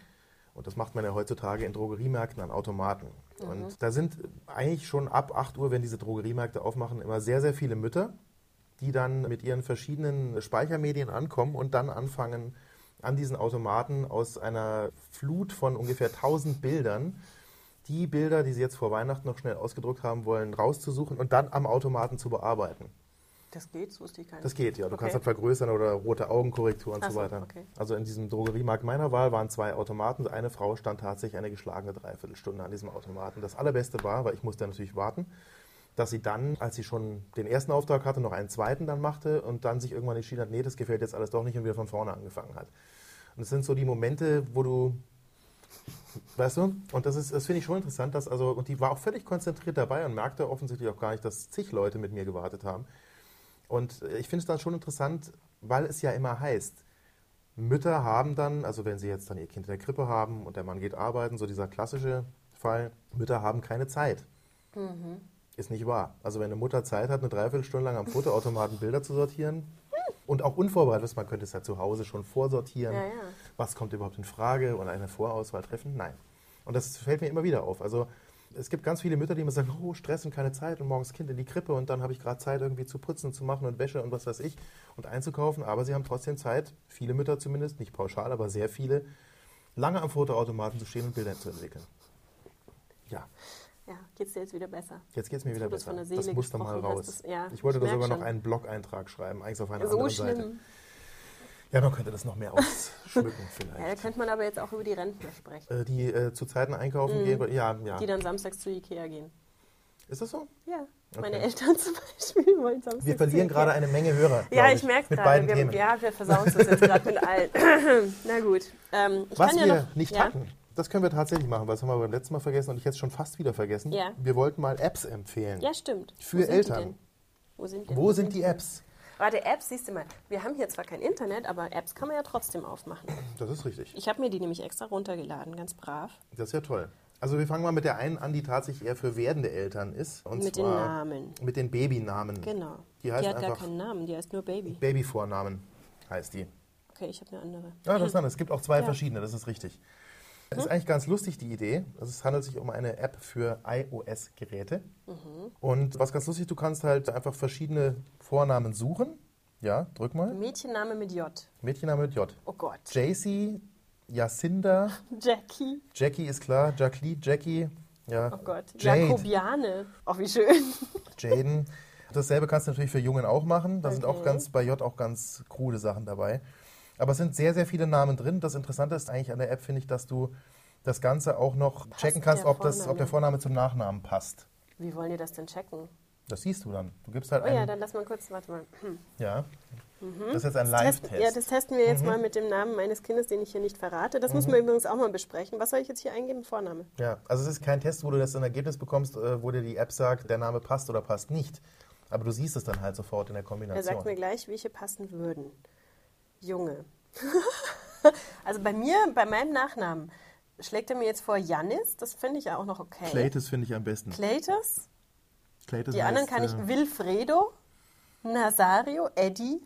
Und das macht man ja heutzutage in Drogeriemärkten an Automaten. Mhm. Und da sind eigentlich schon ab 8 Uhr, wenn diese Drogeriemärkte aufmachen, immer sehr, sehr viele Mütter, die dann mit ihren verschiedenen Speichermedien ankommen und dann anfangen, an diesen Automaten aus einer Flut von ungefähr 1000 Bildern die Bilder, die sie jetzt vor Weihnachten noch schnell ausgedruckt haben wollen, rauszusuchen und dann am Automaten zu bearbeiten. Das geht, das wusste ich gar nicht. Das geht, ja. Du Okay. kannst das vergrößern oder rote Augenkorrektur und so so, weiter. okay. Also in diesem Drogeriemarkt meiner Wahl waren zwei Automaten. Eine Frau stand tatsächlich eine geschlagene Dreiviertelstunde an diesem Automaten. Das Allerbeste war, weil ich musste natürlich warten, dass sie dann, als sie schon den ersten Auftrag hatte, noch einen zweiten dann machte und dann sich irgendwann entschieden hat, nee, das gefällt jetzt alles doch nicht und wieder von vorne angefangen hat. Und es sind so die Momente, wo du, weißt du, und das das finde ich schon interessant, dass also, und die war auch völlig konzentriert dabei und merkte offensichtlich auch gar nicht, dass zig Leute mit mir gewartet haben. Und äh, ich finde es dann schon interessant, weil es ja immer heißt, Mütter haben dann, also wenn sie jetzt dann ihr Kind in der Krippe haben und der Mann geht arbeiten, so dieser klassische Fall, Mütter haben keine Zeit. Ist nicht wahr. Also wenn eine Mutter Zeit hat, eine Dreiviertelstunde lang am Fotoautomaten Bilder zu sortieren und auch unvorbereitet ist, man könnte es ja zu Hause schon vorsortieren, Ja, ja. was kommt überhaupt in Frage und eine Vorauswahl treffen, nein. Und das fällt mir immer wieder auf. Also es gibt ganz viele Mütter, die immer sagen, oh, Stress und keine Zeit und morgens Kind in die Krippe und dann habe ich gerade Zeit irgendwie zu putzen und zu machen und Wäsche und was weiß ich und einzukaufen, aber sie haben trotzdem Zeit, viele Mütter zumindest, nicht pauschal, aber sehr viele, lange am Fotoautomaten zu stehen und Bilder zu entwickeln. Ja, Ja, geht's dir jetzt wieder besser? jetzt geht es mir wieder du das besser. Seele das musste mal raus. das- ja, ich wollte ich da sogar noch einen Blog-Eintrag schreiben, eigentlich auf einer So anderen schlimm. Seite. Ja, man könnte das noch mehr ausschmücken vielleicht. Ja, da könnte man aber jetzt auch über die Rentner sprechen, Äh, die äh, zu Zeiten einkaufen gehen, ja, ja. Mhm. die dann samstags zu Ikea gehen. Ist das so? Ja, meine Okay. Eltern zum Beispiel wollen samstags Wir verlieren gerade eine Menge Hörer. Ja, glaub ich merke es Mit gerade. beiden Wir, Themen. ja, wir versauen es uns jetzt gerade mit allen. Na gut. Ähm, ich Was kann ja wir noch, nicht ja? hatten, das können wir tatsächlich machen, weil das haben wir beim letzten Mal vergessen und ich jetzt schon fast wieder vergessen. Ja. Wir wollten mal Apps empfehlen. Ja, stimmt. Für Wo Eltern. Die? Wo sind, die Wo sind die Apps? Warte, Apps, siehst du mal. Wir haben hier zwar kein Internet, aber Apps kann man ja trotzdem aufmachen. Das ist richtig. Ich habe mir die nämlich extra runtergeladen, ganz brav. Das ist ja toll. Also wir fangen mal mit der einen an, die tatsächlich eher für werdende Eltern ist. Und Mit den Namen. Mit den Babynamen. Genau. Die heißt hat gar keinen Namen, die heißt nur Baby. Babyvornamen heißt die. Okay, ich habe eine andere. Ja, das ist anders. Es gibt auch zwei Ja. verschiedene, das ist richtig. Das ist eigentlich ganz lustig, die Idee. Also es handelt sich um eine App für iOS-Geräte. Mhm. Und was ganz lustig, du kannst halt einfach verschiedene Vornamen suchen. Ja, drück mal. Mädchenname mit J. Mädchenname mit J. Oh Gott. JC, Jacinda, Jackie. Jackie ist klar, Jacqueline, Jackie, ja, Oh Gott. Jade, Jakobiane. Oh, wie schön. Jaden. Dasselbe kannst du natürlich für Jungen auch machen. Da sind auch Okay. ganz bei J auch ganz krude Sachen dabei. Aber es sind sehr, sehr viele Namen drin. Das Interessante ist eigentlich an der App, finde ich, dass du das Ganze auch noch checken kannst, der ob, das, ob der Vorname zum Nachnamen passt. Wie wollen die das denn checken? Das siehst du dann. Du gibst halt Oh ja, einen. dann lass mal kurz, warte mal. Ja. Das ist jetzt ein Live-Test. ja, das testen wir Mhm. jetzt mal mit dem Namen meines Kindes, den ich hier nicht verrate. Das müssen wir übrigens auch mal besprechen. Was soll ich jetzt hier eingeben? Vorname. Ja, also es ist kein Test, wo du das ein Ergebnis bekommst, äh, wo dir die App sagt, der Name passt oder passt nicht. Aber du siehst es dann halt sofort in der Er Kombination. sagt mir gleich, welche passen würden. Junge. also bei mir, bei meinem Nachnamen, schlägt er mir jetzt vor Janis. Das finde ich ja auch noch okay. Claytus finde ich am besten. Claytus. Claytus Die anderen kann ich äh, Wilfredo, Nazario, Eddie,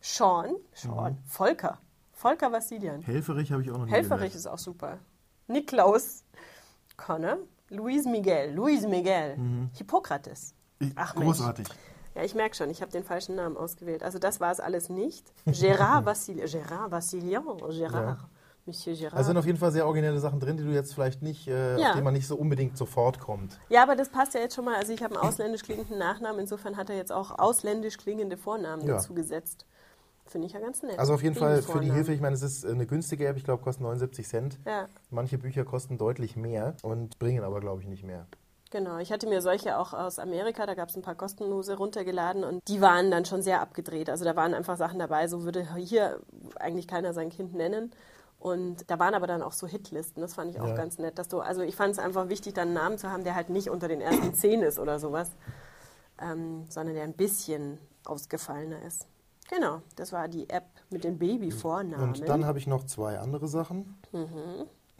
Sean, Sean, Mhm. Volker. Volker Vassilian. Helferich habe ich auch noch nie Helferich gehört. ist auch super. Niklaus, Connor, Luis Miguel, Luis Miguel, Hippokrates. Ich- Ach, Mensch. Ja, ich merke schon, ich habe den falschen Namen ausgewählt. Also das war es alles nicht. Gérard Vassilian, Gérard Vassilian, Gérard, Ja. Monsieur Gérard. Also sind auf jeden Fall sehr originelle Sachen drin, die du jetzt vielleicht nicht, äh, Ja. auf die man nicht so unbedingt sofort kommt. ja, aber das passt ja jetzt schon mal. Also ich habe einen ausländisch klingenden Nachnamen, insofern hat er jetzt auch ausländisch klingende Vornamen Ja. dazu gesetzt. Finde ich ja ganz nett. Also auf jeden Fall für die. Hilfe, ich meine, es ist eine günstige App, ich glaube, kostet 79 Cent. Ja, Manche Bücher kosten deutlich mehr und bringen aber, glaube ich, nicht mehr. Genau. Ich hatte mir solche auch aus Amerika, da gab es ein paar kostenlose runtergeladen und die waren dann schon sehr abgedreht. Also da waren einfach Sachen dabei, so würde hier eigentlich keiner sein Kind nennen. Und da waren aber dann auch so Hitlisten, das fand ich auch Ja. ganz nett. Dass du, also ich fand es einfach wichtig, dann einen Namen zu haben, der halt nicht unter den ersten zehn ist oder sowas, ähm, sondern der ein bisschen ausgefallener ist. Genau, das war die App mit den Babyvornamen. Und dann habe ich noch zwei andere Sachen.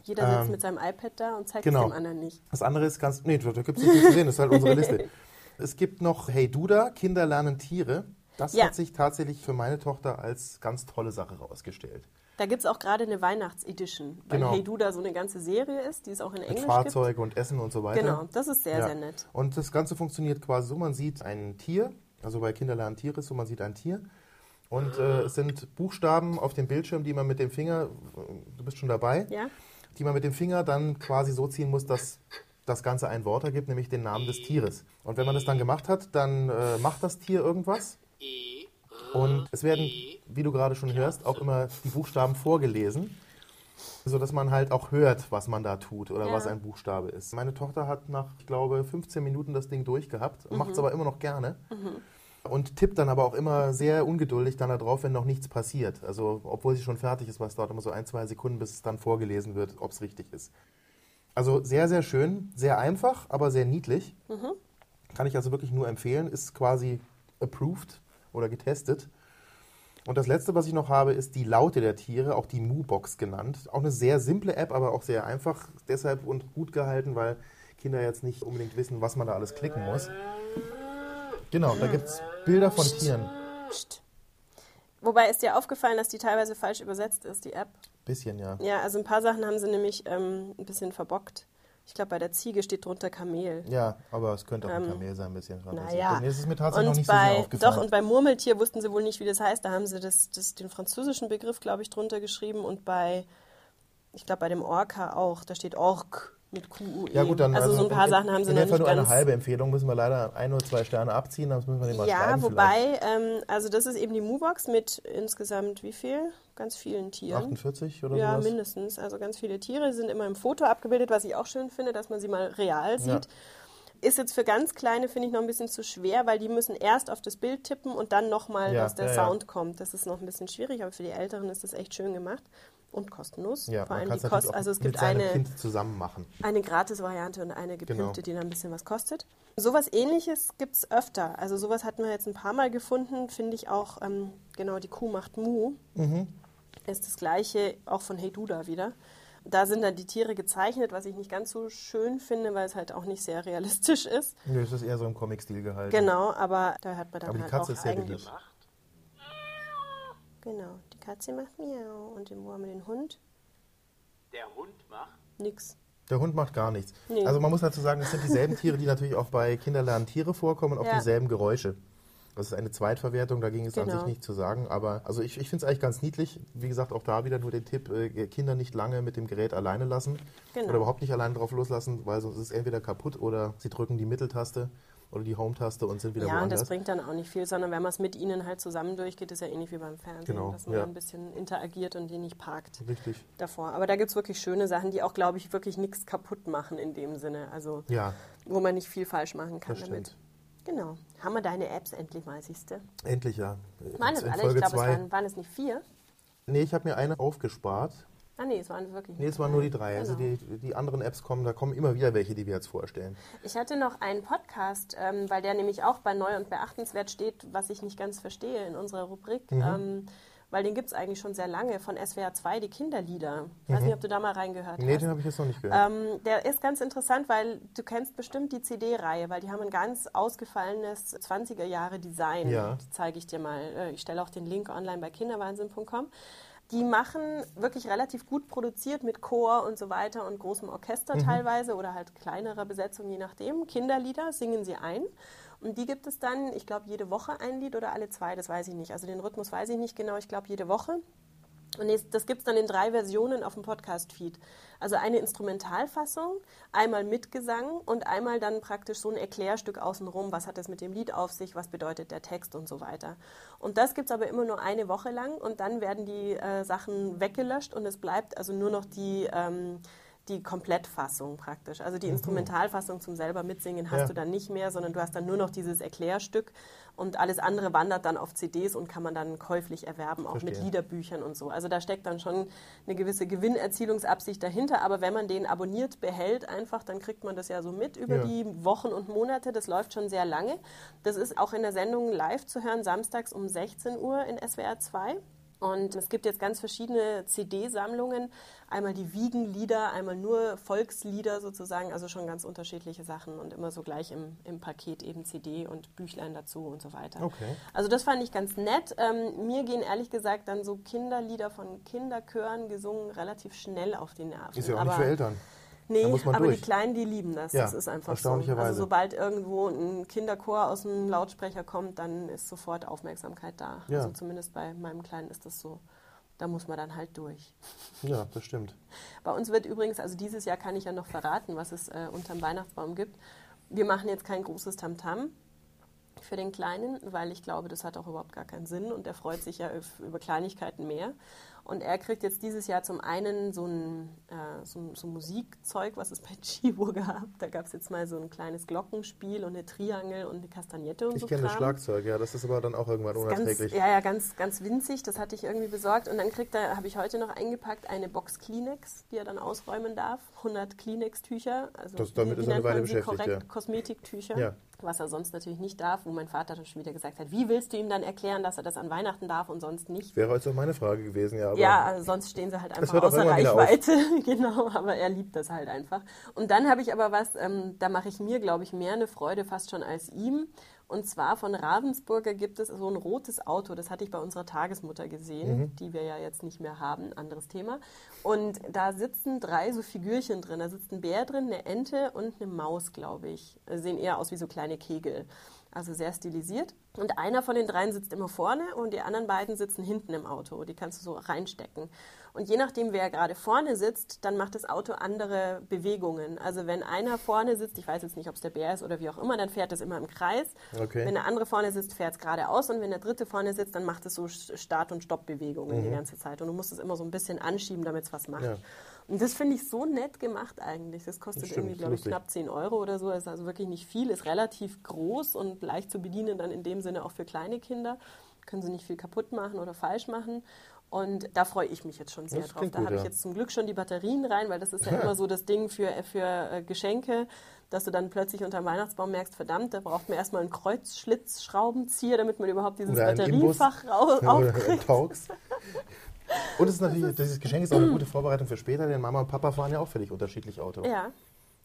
Jeder sitzt ähm, mit seinem iPad da und zeigt genau. es dem anderen nicht. Das andere ist ganz, nee, da gibt es nicht zu sehen, das ist halt unsere Liste. Es gibt noch Hey Duda, Kinder lernen Tiere. Das Ja. hat sich tatsächlich für meine Tochter als ganz tolle Sache herausgestellt. Da gibt es auch gerade eine Weihnachtsedition, weil Genau. Hey Duda so eine ganze Serie ist, die es auch in Mit Englisch Fahrzeuge und Essen und so gibt. weiter. Genau, das ist sehr, Ja. sehr nett. Und das Ganze funktioniert quasi so, man sieht ein Tier, also bei Kinder lernen Tiere ist so, man sieht ein Tier und äh, es sind Buchstaben auf dem Bildschirm, die man mit dem Finger, du bist schon dabei, Ja? Die man mit dem Finger dann quasi so ziehen muss, dass das Ganze ein Wort ergibt, nämlich den Namen des Tieres. Und wenn man das dann gemacht hat, dann äh, macht das Tier irgendwas. Und es werden, wie du gerade schon hörst, auch immer die Buchstaben vorgelesen, sodass man halt auch hört, was man da tut oder Ja. was ein Buchstabe ist. Meine Tochter hat nach, ich glaube, 15 Minuten das Ding durchgehabt, macht es aber immer noch gerne. Und tippt dann aber auch immer sehr ungeduldig dann da drauf, wenn noch nichts passiert. Also, obwohl sie schon fertig ist, weil es dauert immer so ein, zwei Sekunden, bis es dann vorgelesen wird, ob es richtig ist. Also sehr, sehr schön, sehr einfach, aber sehr niedlich. Kann ich also wirklich nur empfehlen. Ist quasi approved oder getestet. Und das letzte, was ich noch habe, ist die Laute der Tiere, auch die Moo-Box genannt. Auch eine sehr simple App, aber auch sehr einfach deshalb und gut gehalten, weil Kinder jetzt nicht unbedingt wissen, was man da alles klicken muss. Genau, da gibt es Bilder von Tieren. Wobei ist dir aufgefallen, dass die teilweise falsch übersetzt ist, die App? Bisschen, ja. Ja, also ein paar Sachen haben sie nämlich ähm, ein bisschen verbockt. Ich glaube, bei der Ziege steht drunter Kamel. Ja, aber es könnte auch ein Ähm, Kamel sein, ein bisschen. naja. Das ist mir tatsächlich noch Und nicht so sehr bei, aufgefallen. doch, und bei Murmeltier wussten sie wohl nicht, wie das heißt. Da haben sie das, das, den französischen Begriff, glaube ich, drunter geschrieben. Und bei, ich glaube, bei dem Orca auch. Da steht Ork mit QUE. ja gut, dann also, so ein paar in, Sachen haben sie in noch nicht nur ganz... eine halbe Empfehlung müssen wir leider ein oder zwei Sterne abziehen, das müssen wir den mal Ja, wobei, ähm, also das ist eben die Moobox mit insgesamt wie viel? Ganz vielen. Tieren. 48 oder Ja, sowas? mindestens. Also ganz viele Tiere sind immer im Foto abgebildet, was ich auch schön finde, dass man sie mal real sieht. Ist jetzt für ganz kleine, finde ich, noch ein bisschen zu schwer, weil die müssen erst auf das Bild tippen und dann nochmal, Ja, dass der ja, ja. Sound kommt. Das ist noch ein bisschen schwierig, aber für die Älteren ist das echt schön gemacht und kostenlos. Ja, Vor allem die Kost also es gibt eine, Kind zusammen machen. eine Gratis-Variante und eine gepimpte, Genau. die dann ein bisschen was kostet. Sowas ähnliches gibt es öfter. Also sowas hatten wir jetzt ein paar Mal gefunden, finde ich auch, ähm, genau, die Kuh macht Mu. Mhm. Ist das gleiche auch von Hey Duda wieder. Da sind dann die Tiere gezeichnet, was ich nicht ganz so schön finde, weil es halt auch nicht sehr realistisch ist. Nö, das ist eher so im Comic-Stil gehalten. Genau, aber da hört man dann Aber die halt Katze auch ist sehr eigentlich. beliebt. Genau, die Katze macht Miau und den, wo haben wir den Hund? Der Hund macht. Nix. Der Hund macht gar nichts. Nee. Also man muss dazu sagen, es sind dieselben Tiere, die natürlich auch bei Kinderlernen Tiere vorkommen und auch Ja. dieselben Geräusche. Das ist eine Zweitverwertung, da ging es an Genau. sich nicht zu sagen. Aber also ich, ich finde es eigentlich ganz niedlich. Wie gesagt, auch da wieder nur den Tipp, äh, Kinder nicht lange mit dem Gerät alleine lassen. Genau. Oder überhaupt nicht alleine drauf loslassen, weil sonst ist es entweder kaputt oder sie drücken die Mitteltaste oder die Home-Taste und sind wieder Ja, und woanders. das bringt dann auch nicht viel, sondern wenn man es mit ihnen halt zusammen durchgeht, ist ja ähnlich wie beim Fernsehen, Genau, dass man ja. ein bisschen interagiert und den nicht parkt Richtig. davor. Aber da gibt es wirklich schöne Sachen, die auch, glaube ich, wirklich nichts kaputt machen in dem Sinne. Also, Ja, wo man nicht viel falsch machen kann damit. Genau. Haben wir deine Apps endlich mal, siehst du? Endlich ja. Waren es alle? Ich Folge glaube, es waren, waren es nicht vier. Nee, ich habe mir eine aufgespart. Ah, nee, es waren wirklich Nee, es waren nur die drei. Also Genau. die, die anderen Apps kommen, da kommen immer wieder welche, die wir jetzt vorstellen. Ich hatte noch einen Podcast, ähm, weil der nämlich auch bei Neu und Beachtenswert steht, was ich nicht ganz verstehe in unserer Rubrik. Mhm. Ähm, weil den gibt es eigentlich schon sehr lange von SWR 2, die Kinderlieder. Ich weiß nicht, ob du da mal reingehört Mhm. Nee, hast. den habe ich jetzt noch nicht gehört. Ähm, der ist ganz interessant, weil du kennst bestimmt die CD-Reihe, weil die haben ein ganz ausgefallenes 20er-Jahre-Design. Ja. Die zeige ich dir mal. Äh, Ich stelle auch den Link online bei kinderwahnsinn.com. Die machen wirklich relativ gut produziert mit Chor und so weiter und großem Orchester Mhm. teilweise oder halt kleinerer Besetzung, je nachdem. Kinderlieder singen sie ein. Und die gibt es dann, ich glaube, jede Woche ein Lied oder alle zwei, das weiß ich nicht. Also den Rhythmus weiß ich nicht genau, ich glaube jede Woche. Und das gibt es dann in drei Versionen auf dem Podcast-Feed. Also eine Instrumentalfassung, einmal mit Gesang und einmal dann praktisch so ein Erklärstück außenrum. Was hat das mit dem Lied auf sich? Was bedeutet der Text und so weiter. Und das gibt es aber immer nur eine Woche lang und dann werden die äh, Sachen weggelöscht und es bleibt also nur noch die, ähm, die Komplettfassung praktisch. Also die Instrumentalfassung zum selber mitsingen hast Ja. du dann nicht mehr, sondern du hast dann nur noch dieses Erklärstück und alles andere wandert dann auf CDs und kann man dann käuflich erwerben, auch mit Verstehe. Liederbüchern und so. Also da steckt dann schon eine gewisse Gewinnerzielungsabsicht dahinter, aber wenn man den abonniert behält einfach, dann kriegt man das ja so mit über Ja. die Wochen und Monate. Das läuft schon sehr lange. Das ist auch in der Sendung live zu hören, samstags um 16 Uhr in SWR 2. Und es gibt jetzt ganz verschiedene CD-Sammlungen. Einmal die Wiegenlieder, einmal nur Volkslieder sozusagen, also schon ganz unterschiedliche Sachen und immer so gleich im, im Paket eben CD und Büchlein dazu und so weiter. Okay. Also das fand ich ganz nett. Ähm, mir gehen ehrlich gesagt dann so Kinderlieder von Kinderchören gesungen relativ schnell auf die Nerven. Ist ja auch Aber- nicht für Eltern. Nee, aber durch. die Kleinen, die lieben das. Ja, das ist einfach so. erstaunlicherweise. Also sobald irgendwo ein Kinderchor aus dem Lautsprecher kommt, dann ist sofort Aufmerksamkeit da. Ja. Also zumindest bei meinem Kleinen ist das so. Da muss man dann halt durch. Ja, das stimmt. Bei uns wird übrigens, also dieses Jahr kann ich ja noch verraten, was es äh, unterm Weihnachtsbaum gibt. Wir machen jetzt kein großes Tamtam für den Kleinen, weil ich glaube, das hat auch überhaupt gar keinen Sinn und der freut sich ja über Kleinigkeiten mehr. Und er kriegt jetzt dieses Jahr zum einen so ein, äh, so, so Musikzeug, was es bei Chibo gab. Da gab es jetzt mal so ein kleines Glockenspiel und eine Triangel und eine Kastagnette und Ich so. kenne das. Schlagzeug, ja, das ist aber dann auch irgendwann Ganz, unerträglich. ja, ja, ganz, ganz winzig. Das hatte ich irgendwie besorgt. Und dann kriegt er, habe ich heute noch eingepackt, eine Box Kleenex, die er dann ausräumen darf. 100 Kleenex-Tücher. Also Das- damit wie, ist wie er eine Weile beschäftigt, korrekt? ja. Kosmetiktücher. Ja. Was er sonst natürlich nicht darf, wo mein Vater dann schon wieder gesagt hat, wie willst du ihm dann erklären, dass er das an Weihnachten darf und sonst nicht? Wäre jetzt auch meine Frage gewesen, ja. Ja, also sonst stehen sie halt einfach außer. Reichweite. genau, aber er liebt das halt einfach. Und dann habe ich aber was, ähm, da mache ich mir, glaube ich, mehr eine Freude fast schon als ihm. Und zwar von Ravensburger gibt es so ein rotes Auto, das hatte ich bei unserer Tagesmutter gesehen, Mhm. die wir ja jetzt nicht mehr haben, anderes Thema. Und da sitzen drei so Figürchen drin. Da sitzt ein Bär drin, eine Ente und eine Maus, glaube ich. Sehen eher aus wie so kleine Kegel. Also sehr stilisiert. Und einer von den dreien sitzt immer vorne und die anderen beiden sitzen hinten im Auto. Die kannst du so reinstecken. Und je nachdem, wer gerade vorne sitzt, dann macht das Auto andere Bewegungen. Also wenn einer vorne sitzt, ich weiß jetzt nicht, ob es der Bär ist oder wie auch immer, dann fährt es immer im Kreis. Okay. Wenn der andere vorne sitzt, fährt es geradeaus. Und wenn der dritte vorne sitzt, dann macht es so Start- und Stoppbewegungen die ganze Zeit. Und du musst es immer so ein bisschen anschieben, damit es was macht. Ja. Und das finde ich so nett gemacht eigentlich. Das kostet Das stimmt, irgendwie, glaube ich, knapp 10 Euro oder so. Ist also wirklich nicht viel, ist relativ groß und leicht zu bedienen, dann in dem Sinne auch für kleine Kinder. Können sie nicht viel kaputt machen oder falsch machen. Und da freue ich mich jetzt schon sehr Das drauf. Da habe ich jetzt zum Glück schon die Batterien rein, weil das ist ja immer so das Ding für, für äh, Geschenke, dass du dann plötzlich unter dem Weihnachtsbaum merkst, verdammt, da braucht man erstmal einen Kreuzschlitzschraubenzieher, damit man überhaupt dieses. Batteriefach rau- Oder aufkriegt. Talks. Und es ist natürlich, dieses Geschenk ist auch eine gute Vorbereitung für später, denn Mama und Papa fahren ja auch völlig unterschiedlich Auto. Ja.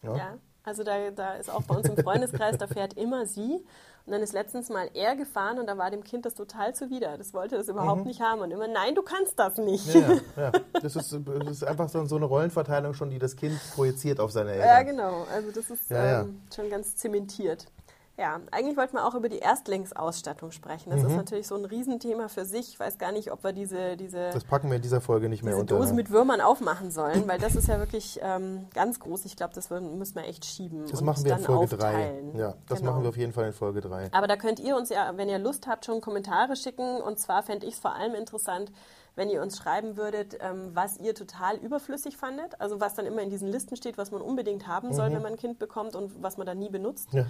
Ja. Ja. Also da, da ist auch bei uns im Freundeskreis, da fährt immer sie. Und dann ist letztens mal er gefahren und da war dem Kind das total zuwider. Das wollte das überhaupt nicht haben. Und immer, nein, du kannst das nicht. Mhm. Ja, ja. Das, ist, das ist einfach so, so eine Rollenverteilung schon, die das Kind projiziert auf seine Eltern. Ja, genau. Also das ist ja. ähm, schon ganz zementiert. Ja, eigentlich wollten wir auch über die Erstlingsausstattung sprechen. Das ist natürlich so ein Riesenthema für sich. Ich weiß gar nicht, ob wir diese, diese, Das packen wir in dieser Folge nicht mehr unter. Dose mit Würmern aufmachen sollen, weil das ist ja wirklich ähm, ganz groß. Ich glaube, das müssen wir echt schieben. das und machen wir in Folge 3. aufteilen. Ja, das Genau. machen wir auf jeden Fall in Folge 3. Aber da könnt ihr uns ja, wenn ihr Lust habt, schon Kommentare schicken. Und zwar fände ich es vor allem interessant, wenn ihr uns schreiben würdet, ähm, was ihr total überflüssig fandet. Also was dann immer in diesen Listen steht, was man unbedingt haben soll, wenn man ein Kind bekommt und was man dann nie benutzt. Ja.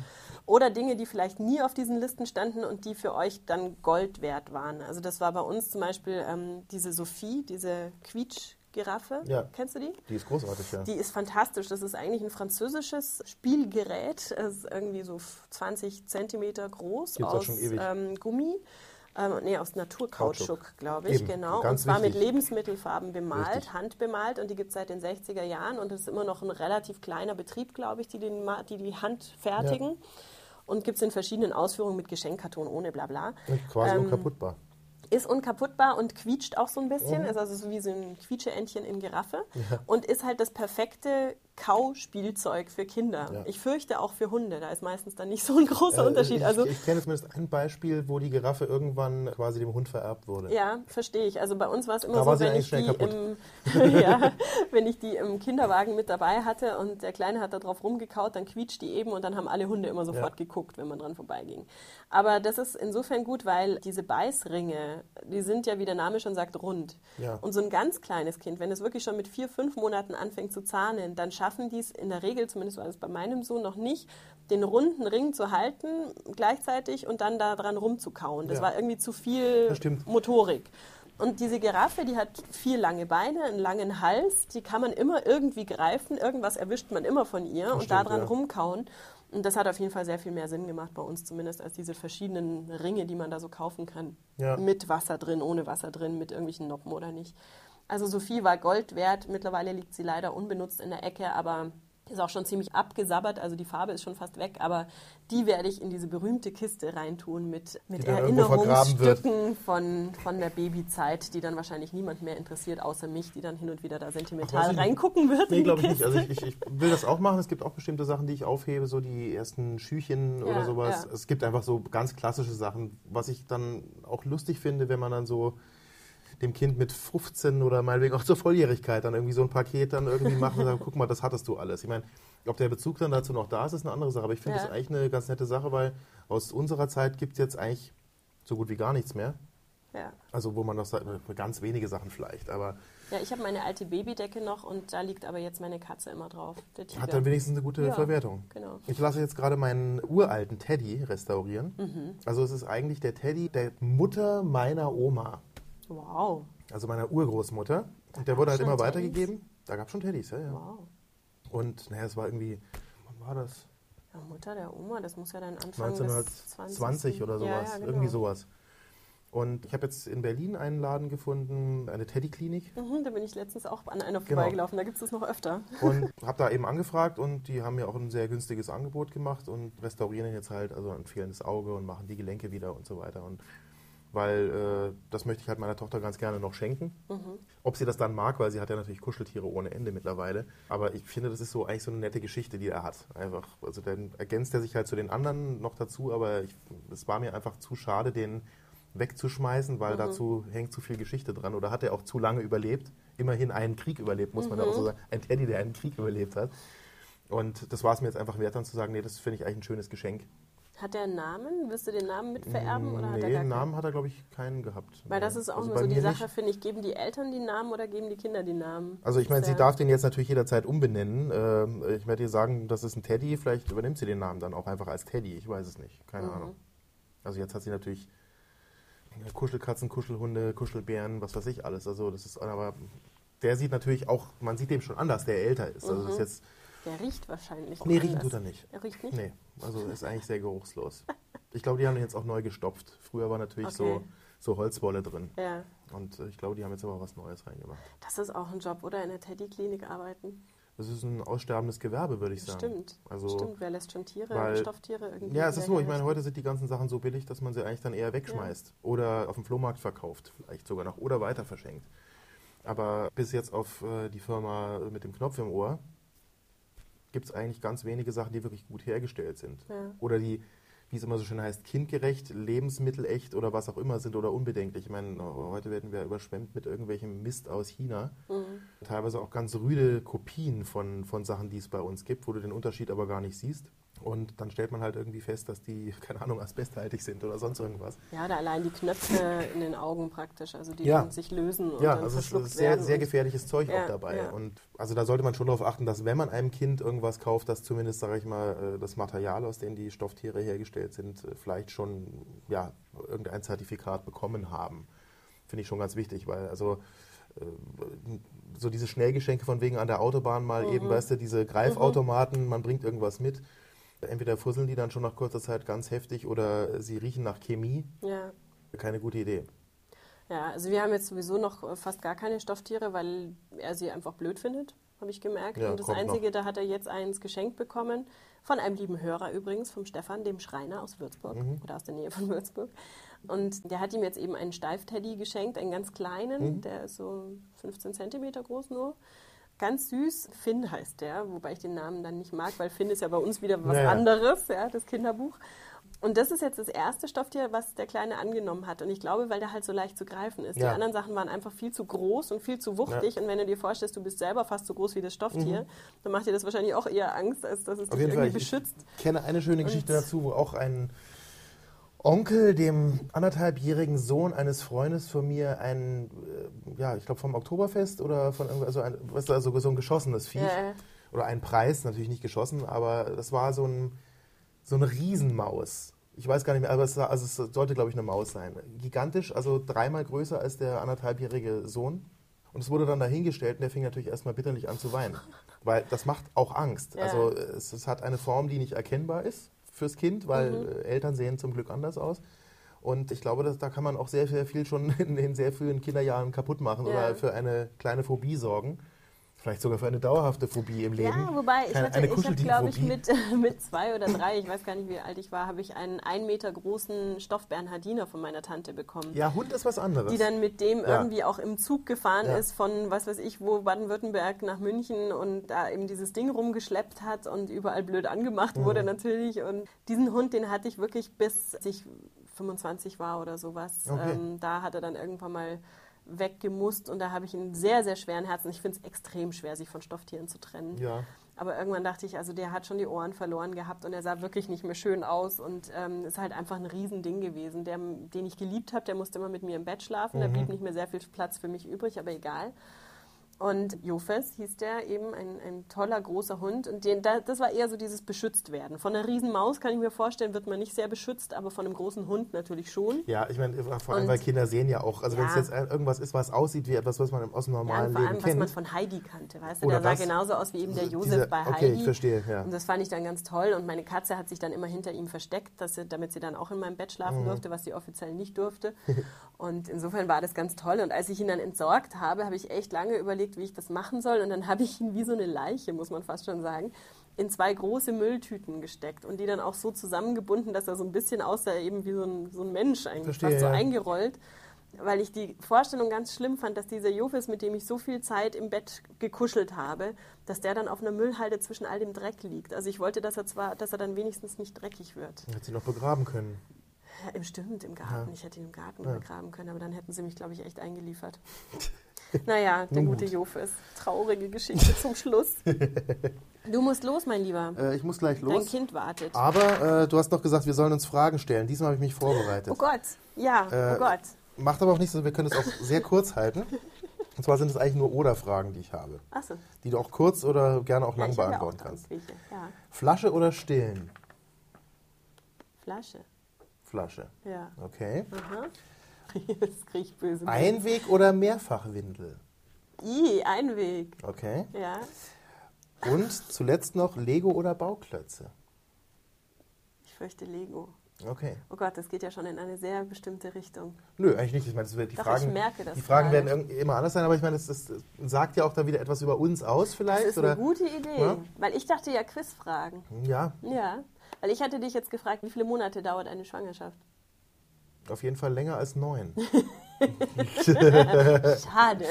Oder Dinge, die vielleicht nie auf diesen Listen standen und die für euch dann Gold wert waren. Also das war bei uns zum Beispiel ähm, diese Sophie, diese Quietsch-Giraffe. Ja. Kennst du die? Die ist großartig, ja. Die ist fantastisch. Das ist eigentlich ein französisches Spielgerät. Es ist irgendwie so 20 Zentimeter groß Gibt's aus ähm, Gummi. Ähm, nee, aus Naturkautschuk, Kautschuk. glaube ich, Eben, genau. und zwar mit wichtig. Lebensmittelfarben bemalt, Richtig. handbemalt. Und die gibt es seit den 60er Jahren. Und es ist immer noch ein relativ kleiner Betrieb, glaube ich, die den, die, die Hand fertigen. Und gibt es in verschiedenen Ausführungen mit Geschenkkarton ohne bla bla. Und quasi Ähm, unkaputtbar. Ist unkaputtbar und quietscht auch so ein bisschen. Mhm. Ist also so wie so ein Quietscheentchen in Giraffe. Und ist halt das perfekte Kauspielzeug für Kinder. Ja. Ich fürchte auch für Hunde. Da ist meistens dann nicht so ein großer Äh, Unterschied. Ich, Also ich kenne zumindest ein Beispiel, wo die Giraffe irgendwann quasi dem Hund vererbt wurde. Ja, verstehe ich. Also bei uns war es immer Da so, wenn ich, im, ja, wenn ich die im Kinderwagen mit dabei hatte und der Kleine hat da drauf rumgekaut, dann quietscht die eben und dann haben alle Hunde immer sofort Ja. geguckt, wenn man dran vorbeiging. Aber das ist insofern gut, weil diese Beißringe, die sind ja, wie der Name schon sagt, rund. Ja. Und so ein ganz kleines Kind, wenn es wirklich schon mit vier, fünf Monaten anfängt zu zahnen, dann schaffen die es in der Regel, zumindest war es bei meinem Sohn noch nicht, den runden Ring zu halten gleichzeitig und dann da dran rumzukauen. Das Ja. war irgendwie zu viel Das. Motorik. Und diese Giraffe, die hat vier lange Beine, einen langen Hals, die kann man immer irgendwie greifen, irgendwas erwischt man immer von ihr und stimmt, daran ja. rumkauen. Und das hat auf jeden Fall sehr viel mehr Sinn gemacht bei uns zumindest als diese verschiedenen Ringe, die man da so kaufen kann. Ja. Mit Wasser drin, ohne Wasser drin, mit irgendwelchen Noppen oder nicht. Also Sophie war Gold wert. Mittlerweile liegt sie leider unbenutzt in der Ecke, aber ist auch schon ziemlich abgesabbert. Also die Farbe ist schon fast weg, aber die werde ich in diese berühmte Kiste reintun mit, mit. Erinnerungsstücken von, von der Babyzeit, die dann wahrscheinlich niemand mehr interessiert, außer mich, die dann hin und wieder da sentimental nicht. reingucken wird. Nee, glaube ich nicht. Also ich, ich, ich will das auch machen. Es gibt auch bestimmte Sachen, die ich aufhebe, so die ersten Schüchen oder Ja, sowas. ja. Es gibt einfach so ganz klassische Sachen, was ich dann auch lustig finde, wenn man dann so dem Kind mit 15 oder meinetwegen auch zur Volljährigkeit dann irgendwie so ein Paket dann irgendwie macht und sagt, guck mal, das hattest du alles. Ich meine, ob der Bezug dann dazu noch da ist, ist eine andere Sache. Aber ich finde Ja. das eigentlich eine ganz nette Sache, weil aus unserer Zeit gibt es jetzt eigentlich so gut wie gar nichts mehr. Ja. Also wo man noch sagt, ganz wenige Sachen vielleicht, aber Ja, ich habe meine alte Babydecke noch und da liegt aber jetzt meine Katze immer drauf. Hat dann wenigstens eine gute Ja. Verwertung. Genau. Ich lasse jetzt gerade meinen uralten Teddy restaurieren. Mhm. Also es ist eigentlich der Teddy der Mutter meiner Oma, Wow. also meiner Urgroßmutter. Und der wurde halt immer Teddys? weitergegeben. Da gab es schon Teddys, ja, ja. Wow. Und naja, es war irgendwie, wann war das? Ja, Mutter der Oma, das muss ja dann Anfang des 1920 oder sowas, Ja, ja, genau. irgendwie sowas. Und ich habe jetzt in Berlin einen Laden gefunden, eine Teddy-Klinik. Mhm, da bin ich letztens auch an einer Genau. vorbeigelaufen. Da gibt es das noch öfter. Und habe da eben angefragt und die haben mir auch ein sehr günstiges Angebot gemacht und restaurieren jetzt halt also ein fehlendes Auge und machen die Gelenke wieder und so weiter. Und weil äh, das möchte ich halt meiner Tochter ganz gerne noch schenken. Ob sie das dann mag, weil sie hat ja natürlich Kuscheltiere ohne Ende mittlerweile. Aber ich finde, das ist so eigentlich so eine nette Geschichte, die er hat. Einfach, also dann ergänzt er sich halt zu den anderen noch dazu, aber es war mir einfach zu schade, den wegzuschmeißen, weil dazu hängt zu viel Geschichte dran. Oder hat er auch zu lange überlebt? Immerhin einen Krieg überlebt, muss man ja auch so sagen. Ein Teddy, der einen Krieg überlebt hat. Und das war es mir jetzt einfach wert, dann zu sagen, nee, das finde ich eigentlich ein schönes Geschenk. Hat der einen Namen? Wirst du den Namen mitvererben? oder hat er nee, gar keinen? Namen hat er, glaube ich, keinen gehabt. Weil das Nee. ist auch Also bei so die Sache, finde ich. Geben die Eltern die Namen oder geben die Kinder die Namen? Also ich meine, sie darf den jetzt natürlich jederzeit umbenennen. Ähm, ich werde ihr sagen, das ist ein Teddy, vielleicht übernimmt sie den Namen dann auch einfach als Teddy. Ich weiß es nicht, keine Mhm. Ahnung. Also jetzt hat sie natürlich Kuschelkatzen, Kuschelhunde, Kuschelbären, was weiß ich alles. Also das ist, aber der sieht natürlich auch, man sieht dem schon an, dass der älter ist. Also das ist jetzt, Der riecht wahrscheinlich. nee, anders. riechen tut er nicht. Er riecht nicht? Nee, also ist eigentlich sehr geruchslos. Ich glaube, die haben ihn jetzt auch neu gestopft. Früher war natürlich so, Okay. so Holzwolle drin. Ja. Und äh, ich glaube, die haben jetzt aber was Neues reingemacht. Das ist auch ein Job, oder? In der Teddy-Klinik arbeiten. Das ist ein aussterbendes Gewerbe, würde ich sagen. Stimmt. Also, Stimmt, wer lässt schon Tiere, weil- Stofftiere irgendwie? Ja, es ist so. Ich meine, heute sind die ganzen Sachen so billig, dass man sie eigentlich dann eher wegschmeißt. Oder auf dem Flohmarkt verkauft, vielleicht sogar noch. Oder weiter verschenkt. Aber bis jetzt auf äh, die Firma mit dem Knopf im Ohr gibt es eigentlich ganz wenige Sachen, die wirklich gut hergestellt sind. Ja. Oder die, wie es immer so schön heißt, kindgerecht, lebensmittelecht oder was auch immer sind oder unbedenklich. Ich meine, heute werden wir überschwemmt mit irgendwelchem Mist aus China. Mhm. Teilweise auch ganz rüde Kopien von, von Sachen, die es bei uns gibt, wo du den Unterschied aber gar nicht siehst. Und dann stellt man halt irgendwie fest, dass die, keine Ahnung, asbesthaltig sind oder sonst irgendwas. Ja, da allein die Knöpfe in den Augen praktisch, also die Ja. sich lösen und Ja, dann also verschluckt ist sehr, werden. sehr gefährliches Zeug Ja, auch dabei. ja. Und also da sollte man schon darauf achten, dass wenn man einem Kind irgendwas kauft, dass zumindest, sage ich mal, äh, das Material, aus dem die Stofftiere hergestellt sind, äh, vielleicht schon ja, irgendein Zertifikat bekommen haben. Finde ich schon ganz wichtig, weil also äh, so diese Schnellgeschenke von wegen an der Autobahn mal Mhm. eben, weißt du, diese Greifautomaten, man bringt irgendwas mit. Entweder fusseln die dann schon nach kurzer Zeit ganz heftig oder sie riechen nach Chemie. Ja. Keine gute Idee. ja, also wir haben jetzt sowieso noch äh, fast gar keine Stofftiere, weil er sie einfach blöd findet, habe ich gemerkt. Ja, und das Einzige, da hat er jetzt eins geschenkt bekommen, von einem lieben Hörer übrigens, vom Stefan, dem Schreiner aus Würzburg Mhm. oder aus der Nähe von Würzburg. Und der hat ihm jetzt eben einen Steifteddy geschenkt, einen ganz kleinen, Mhm. der ist so 15 Zentimeter groß nur. Ganz süß, Finn heißt der, wobei ich den Namen dann nicht mag, weil Finn ist ja bei uns wieder was Naja. anderes, ja, das Kinderbuch. Und das ist jetzt das erste Stofftier, was der Kleine angenommen hat. Und ich glaube, weil der halt so leicht zu greifen ist. Die Ja. anderen Sachen waren einfach viel zu groß und viel zu wuchtig. Und wenn du dir vorstellst, du bist selber fast so groß wie das Stofftier, dann macht dir das wahrscheinlich auch eher Angst, als dass es Mhm. Auf dich Fall. irgendwie Ich, beschützt. ich kenne eine schöne Geschichte Und- dazu, wo auch ein Onkel dem anderthalbjährigen Sohn eines Freundes von mir ein, äh, ja, ich glaube vom Oktoberfest oder von also ein, weißt du, also so ein geschossenes Viech Ja, oder ein Preis, natürlich nicht geschossen, aber das war so ein so eine Riesenmaus. Ich weiß gar nicht mehr, aber es, also es sollte glaube ich eine Maus sein. Gigantisch, also dreimal größer als der anderthalbjährige Sohn. Und es wurde dann dahingestellt und der fing natürlich erstmal bitterlich an zu weinen. Weil das macht auch Angst. Ja. Also es, es hat eine Form, die nicht erkennbar ist fürs Kind, weil Mhm. äh, Eltern sehen zum Glück anders aus. Und ich glaube, dass, da kann man auch sehr, sehr viel schon in den sehr frühen Kinderjahren kaputt machen Ja. oder für eine kleine Phobie sorgen. Vielleicht sogar für eine dauerhafte Phobie im Leben. Ja, wobei ich hatte, eine ich habe, glaube ich, mit, mit zwei oder drei, ich weiß gar nicht, wie alt ich war, habe ich einen ein Meter großen Stoffbernhardiner von meiner Tante bekommen. Ja, Hund ist was anderes. die dann mit dem Ja. irgendwie auch im Zug gefahren Ja. ist von, was weiß ich, wo Baden-Württemberg nach München und da eben dieses Ding rumgeschleppt hat und überall blöd angemacht wurde Mhm. natürlich. Und diesen Hund, den hatte ich wirklich bis ich 25 war oder sowas. Okay. Ähm, da hat er dann irgendwann mal weggemusst und da habe ich einen sehr, sehr schweren Herzen. Ich finde es extrem schwer, sich von Stofftieren zu trennen. ja. Aber irgendwann dachte ich, also der hat schon die Ohren verloren gehabt und er sah wirklich nicht mehr schön aus und ähm, ist halt einfach ein Riesending gewesen. Der, den ich geliebt habe, der musste immer mit mir im Bett schlafen. Da blieb nicht mehr sehr viel Platz für mich übrig, aber egal. Und Jofes hieß der eben, ein, ein toller, großer Hund. Und den, da, das war eher so dieses Beschütztwerden. Von einer Riesenmaus kann ich mir vorstellen, wird man nicht sehr beschützt, aber von einem großen Hund natürlich schon. Ja, ich meine, vor allem, Und- weil Kinder sehen ja auch, also wenn es Ja. jetzt irgendwas ist, was aussieht wie etwas, was man aus dem Ja, normalen und vor allem, Leben was man kennt. von Heidi kannte, weißt du? Oder Der sah was? genauso aus wie eben der Josef Diese- bei okay, Heidi. ich verstehe, ja. Und das fand ich dann ganz toll. Und meine Katze hat sich dann immer hinter ihm versteckt, dass sie, damit sie dann auch in meinem Bett schlafen Mhm. durfte, was sie offiziell nicht durfte. Und insofern war das ganz toll. Und als ich ihn dann entsorgt habe, habe ich echt lange überlegt, wie ich das machen soll. Und dann habe ich ihn wie so eine Leiche, muss man fast schon sagen, in zwei große Mülltüten gesteckt und die dann auch so zusammengebunden, dass er so ein bisschen aussah eben wie so ein, so ein Mensch eigentlich, Verstehe, fast so ja. eingerollt. Weil ich die Vorstellung ganz schlimm fand, dass dieser Jofis, mit dem ich so viel Zeit im Bett gekuschelt habe, dass der dann auf einer Müllhalde zwischen all dem Dreck liegt. Also ich wollte, dass er zwar, dass er dann wenigstens nicht dreckig wird. Hätte sie noch begraben können. Ja, im stimmt, im Garten. Ich hätte ihn im Garten begraben können, aber dann hätten sie mich, glaube ich, echt eingeliefert. naja, der gute gut. Jofis. Traurige Geschichte zum Schluss. Du musst los, mein Lieber. Äh, ich muss gleich Dein los. Kind wartet. Aber äh, du hast noch gesagt, wir sollen uns Fragen stellen. Diesmal habe ich mich vorbereitet. Oh Gott, ja, Äh, oh Gott. Macht aber auch nichts, wir können es auch sehr kurz halten. Und zwar sind es eigentlich nur Oder-Fragen, die ich habe. Achso. Die du auch kurz oder gerne auch Ja, lang ja auch beantworten kannst. Ja, Flasche oder stillen? Flasche. Flasche. Ja. Okay. Aha. Jetzt krieg ich böse. Einweg oder Mehrfachwindel? I, Einweg. Okay. Ja. Und zuletzt noch Lego oder Bauklötze? Ich fürchte Lego. Okay. Oh Gott, das geht ja schon in eine sehr bestimmte Richtung. Nö, eigentlich nicht. Ich meine, das wird die Doch, Fragen, ich merke das die Fragen gerade. werden immer anders sein, aber ich meine, das, das sagt ja auch dann wieder etwas über uns aus vielleicht. Das ist oder? eine gute Idee, Ja? weil ich dachte ja Quizfragen. Ja, Ja, weil ich hatte dich jetzt gefragt, wie viele Monate dauert eine Schwangerschaft? Auf jeden Fall länger als neun. Schade.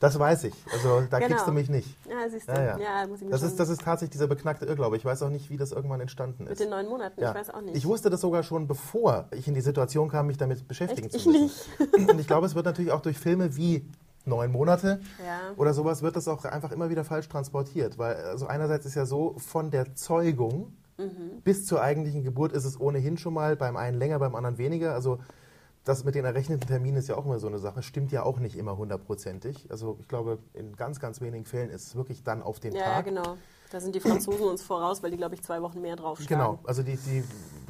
Das weiß ich. Also da Genau. kriegst du mich nicht. Ja, siehst du. Ja, Ja, ja. muss ich Das ist, das ist tatsächlich dieser beknackte Irrglaube. Ich weiß auch nicht, wie das irgendwann entstanden ist. mit den neun Monaten, Ja. ich weiß auch nicht. Ich wusste das sogar schon, bevor ich in die Situation kam, mich damit beschäftigen Echt? zu Ich müssen. Und ich glaube, es wird natürlich auch durch Filme wie neun Monate Ja. oder sowas wird das auch einfach immer wieder falsch transportiert. Weil also einerseits ist ja so, von der Zeugung Mhm. bis zur eigentlichen Geburt ist es ohnehin schon mal beim einen länger, beim anderen weniger. Also das mit den errechneten Terminen ist ja auch immer so eine Sache. Stimmt ja auch nicht immer hundertprozentig. Also ich glaube, in ganz, ganz wenigen Fällen ist es wirklich dann auf den ja, Tag. ja, genau. Da sind die Franzosen uns voraus, weil die, glaube ich, zwei Wochen mehr draufschlagen. Genau, also die, die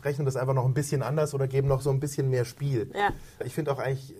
rechnen das einfach noch ein bisschen anders oder geben noch so ein bisschen mehr Spiel. Ja. Ich finde auch eigentlich,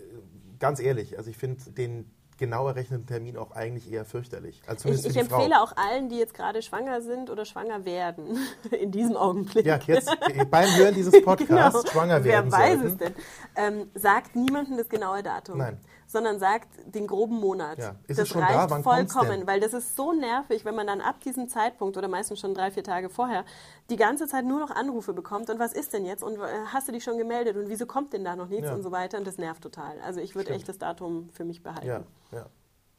ganz ehrlich, also ich finde den genau errechneten Termin auch eigentlich eher fürchterlich. Also Ich, ich empfehle Frau. auch allen, die jetzt gerade schwanger sind oder schwanger werden, in diesem Augenblick. Ja, jetzt beim Hören dieses Podcasts Genau. schwanger werden Wer weiß sollten. es denn? Ähm, sagt niemandem das genaue Datum. Nein. Sondern sagt den groben Monat. Ja. Ist es das schon reicht da? Wann vollkommen, weil das ist so nervig, wenn man dann ab diesem Zeitpunkt oder meistens schon drei, vier Tage vorher die ganze Zeit nur noch Anrufe bekommt und was ist denn jetzt und äh, hast du dich schon gemeldet und wieso kommt denn da noch nichts Ja. und so weiter und das nervt total. Also ich würde echt das Datum für mich behalten. Ja, ja,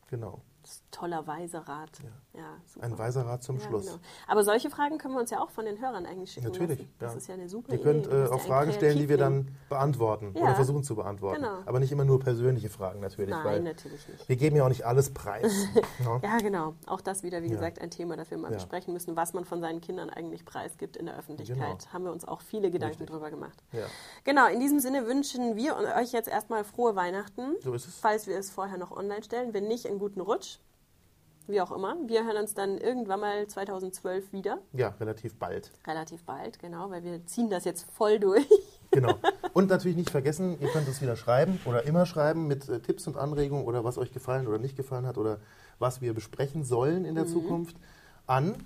genau. Das toller weiser Rat. Ja. super. Ein weiser Rat zum Ja, Schluss. genau. Aber solche Fragen können wir uns ja auch von den Hörern eigentlich schicken Natürlich. Das ja. ist ja eine super Ihr könnt äh, auch ja Fragen stellen, die wir dann beantworten Ja. oder versuchen zu beantworten. Genau. Aber nicht immer nur persönliche Fragen natürlich. Nein, natürlich nicht. Wir geben ja auch nicht alles preis. Ja. Ja, genau. Auch das wieder, wie Ja. gesagt, ein Thema, das wir mal Ja. besprechen müssen, was man von seinen Kindern eigentlich preisgibt in der Öffentlichkeit. Genau. Haben wir uns auch viele Gedanken Richtig. drüber gemacht. Ja. Genau, in diesem Sinne wünschen wir euch jetzt erstmal frohe Weihnachten, So ist es. falls wir es vorher noch online stellen. Wenn nicht, einen guten Rutsch. Wie auch immer. Wir hören uns dann irgendwann mal 2012 wieder. ja, relativ bald. Relativ bald, genau, weil wir ziehen das jetzt voll durch. Genau. Und natürlich nicht vergessen, ihr könnt uns wieder schreiben oder immer schreiben mit äh, Tipps und Anregungen oder was euch gefallen oder nicht gefallen hat oder was wir besprechen sollen in der Mhm. Zukunft an.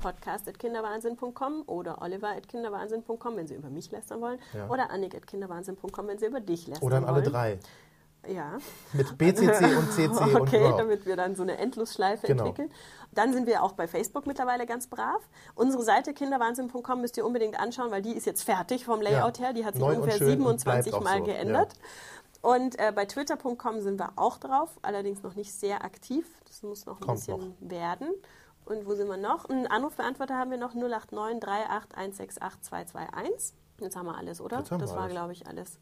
podcast.kinderwahnsinn.com oder oliver.kinderwahnsinn.com, wenn Sie über mich lästern wollen. Ja. Oder annik.kinderwahnsinn.com, wenn Sie über dich lästern Oder an alle wollen. drei. Ja. Mit BCC und CC und Okay, wow. damit wir dann so eine Endlosschleife Genau. entwickeln. Dann sind wir auch bei Facebook mittlerweile ganz brav. Unsere Seite kinderwahnsinn.com müsst ihr unbedingt anschauen, weil die ist jetzt fertig vom Layout Ja. her. Die hat sich Neu und ungefähr schön und 27 bleibt auch Mal so, geändert. Und äh, bei twitter.com sind wir auch drauf, allerdings noch nicht sehr aktiv. Das muss noch ein Kommt bisschen noch. werden. Und wo sind wir noch? Einen Anrufbeantworter haben wir noch 089 38 168 221. Jetzt haben wir alles, oder? Jetzt haben wir das war, alles. glaube ich, alles.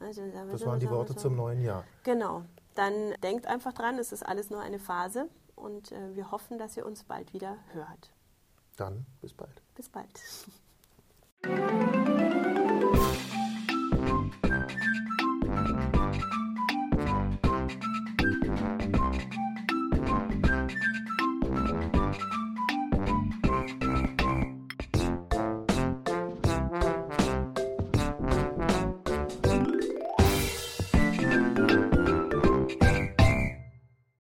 Also, das waren die Worte zum neuen Jahr. Genau. Dann denkt einfach dran, es ist alles nur eine Phase und äh, wir hoffen, dass ihr uns bald wieder hört. Dann bis bald. Bis bald.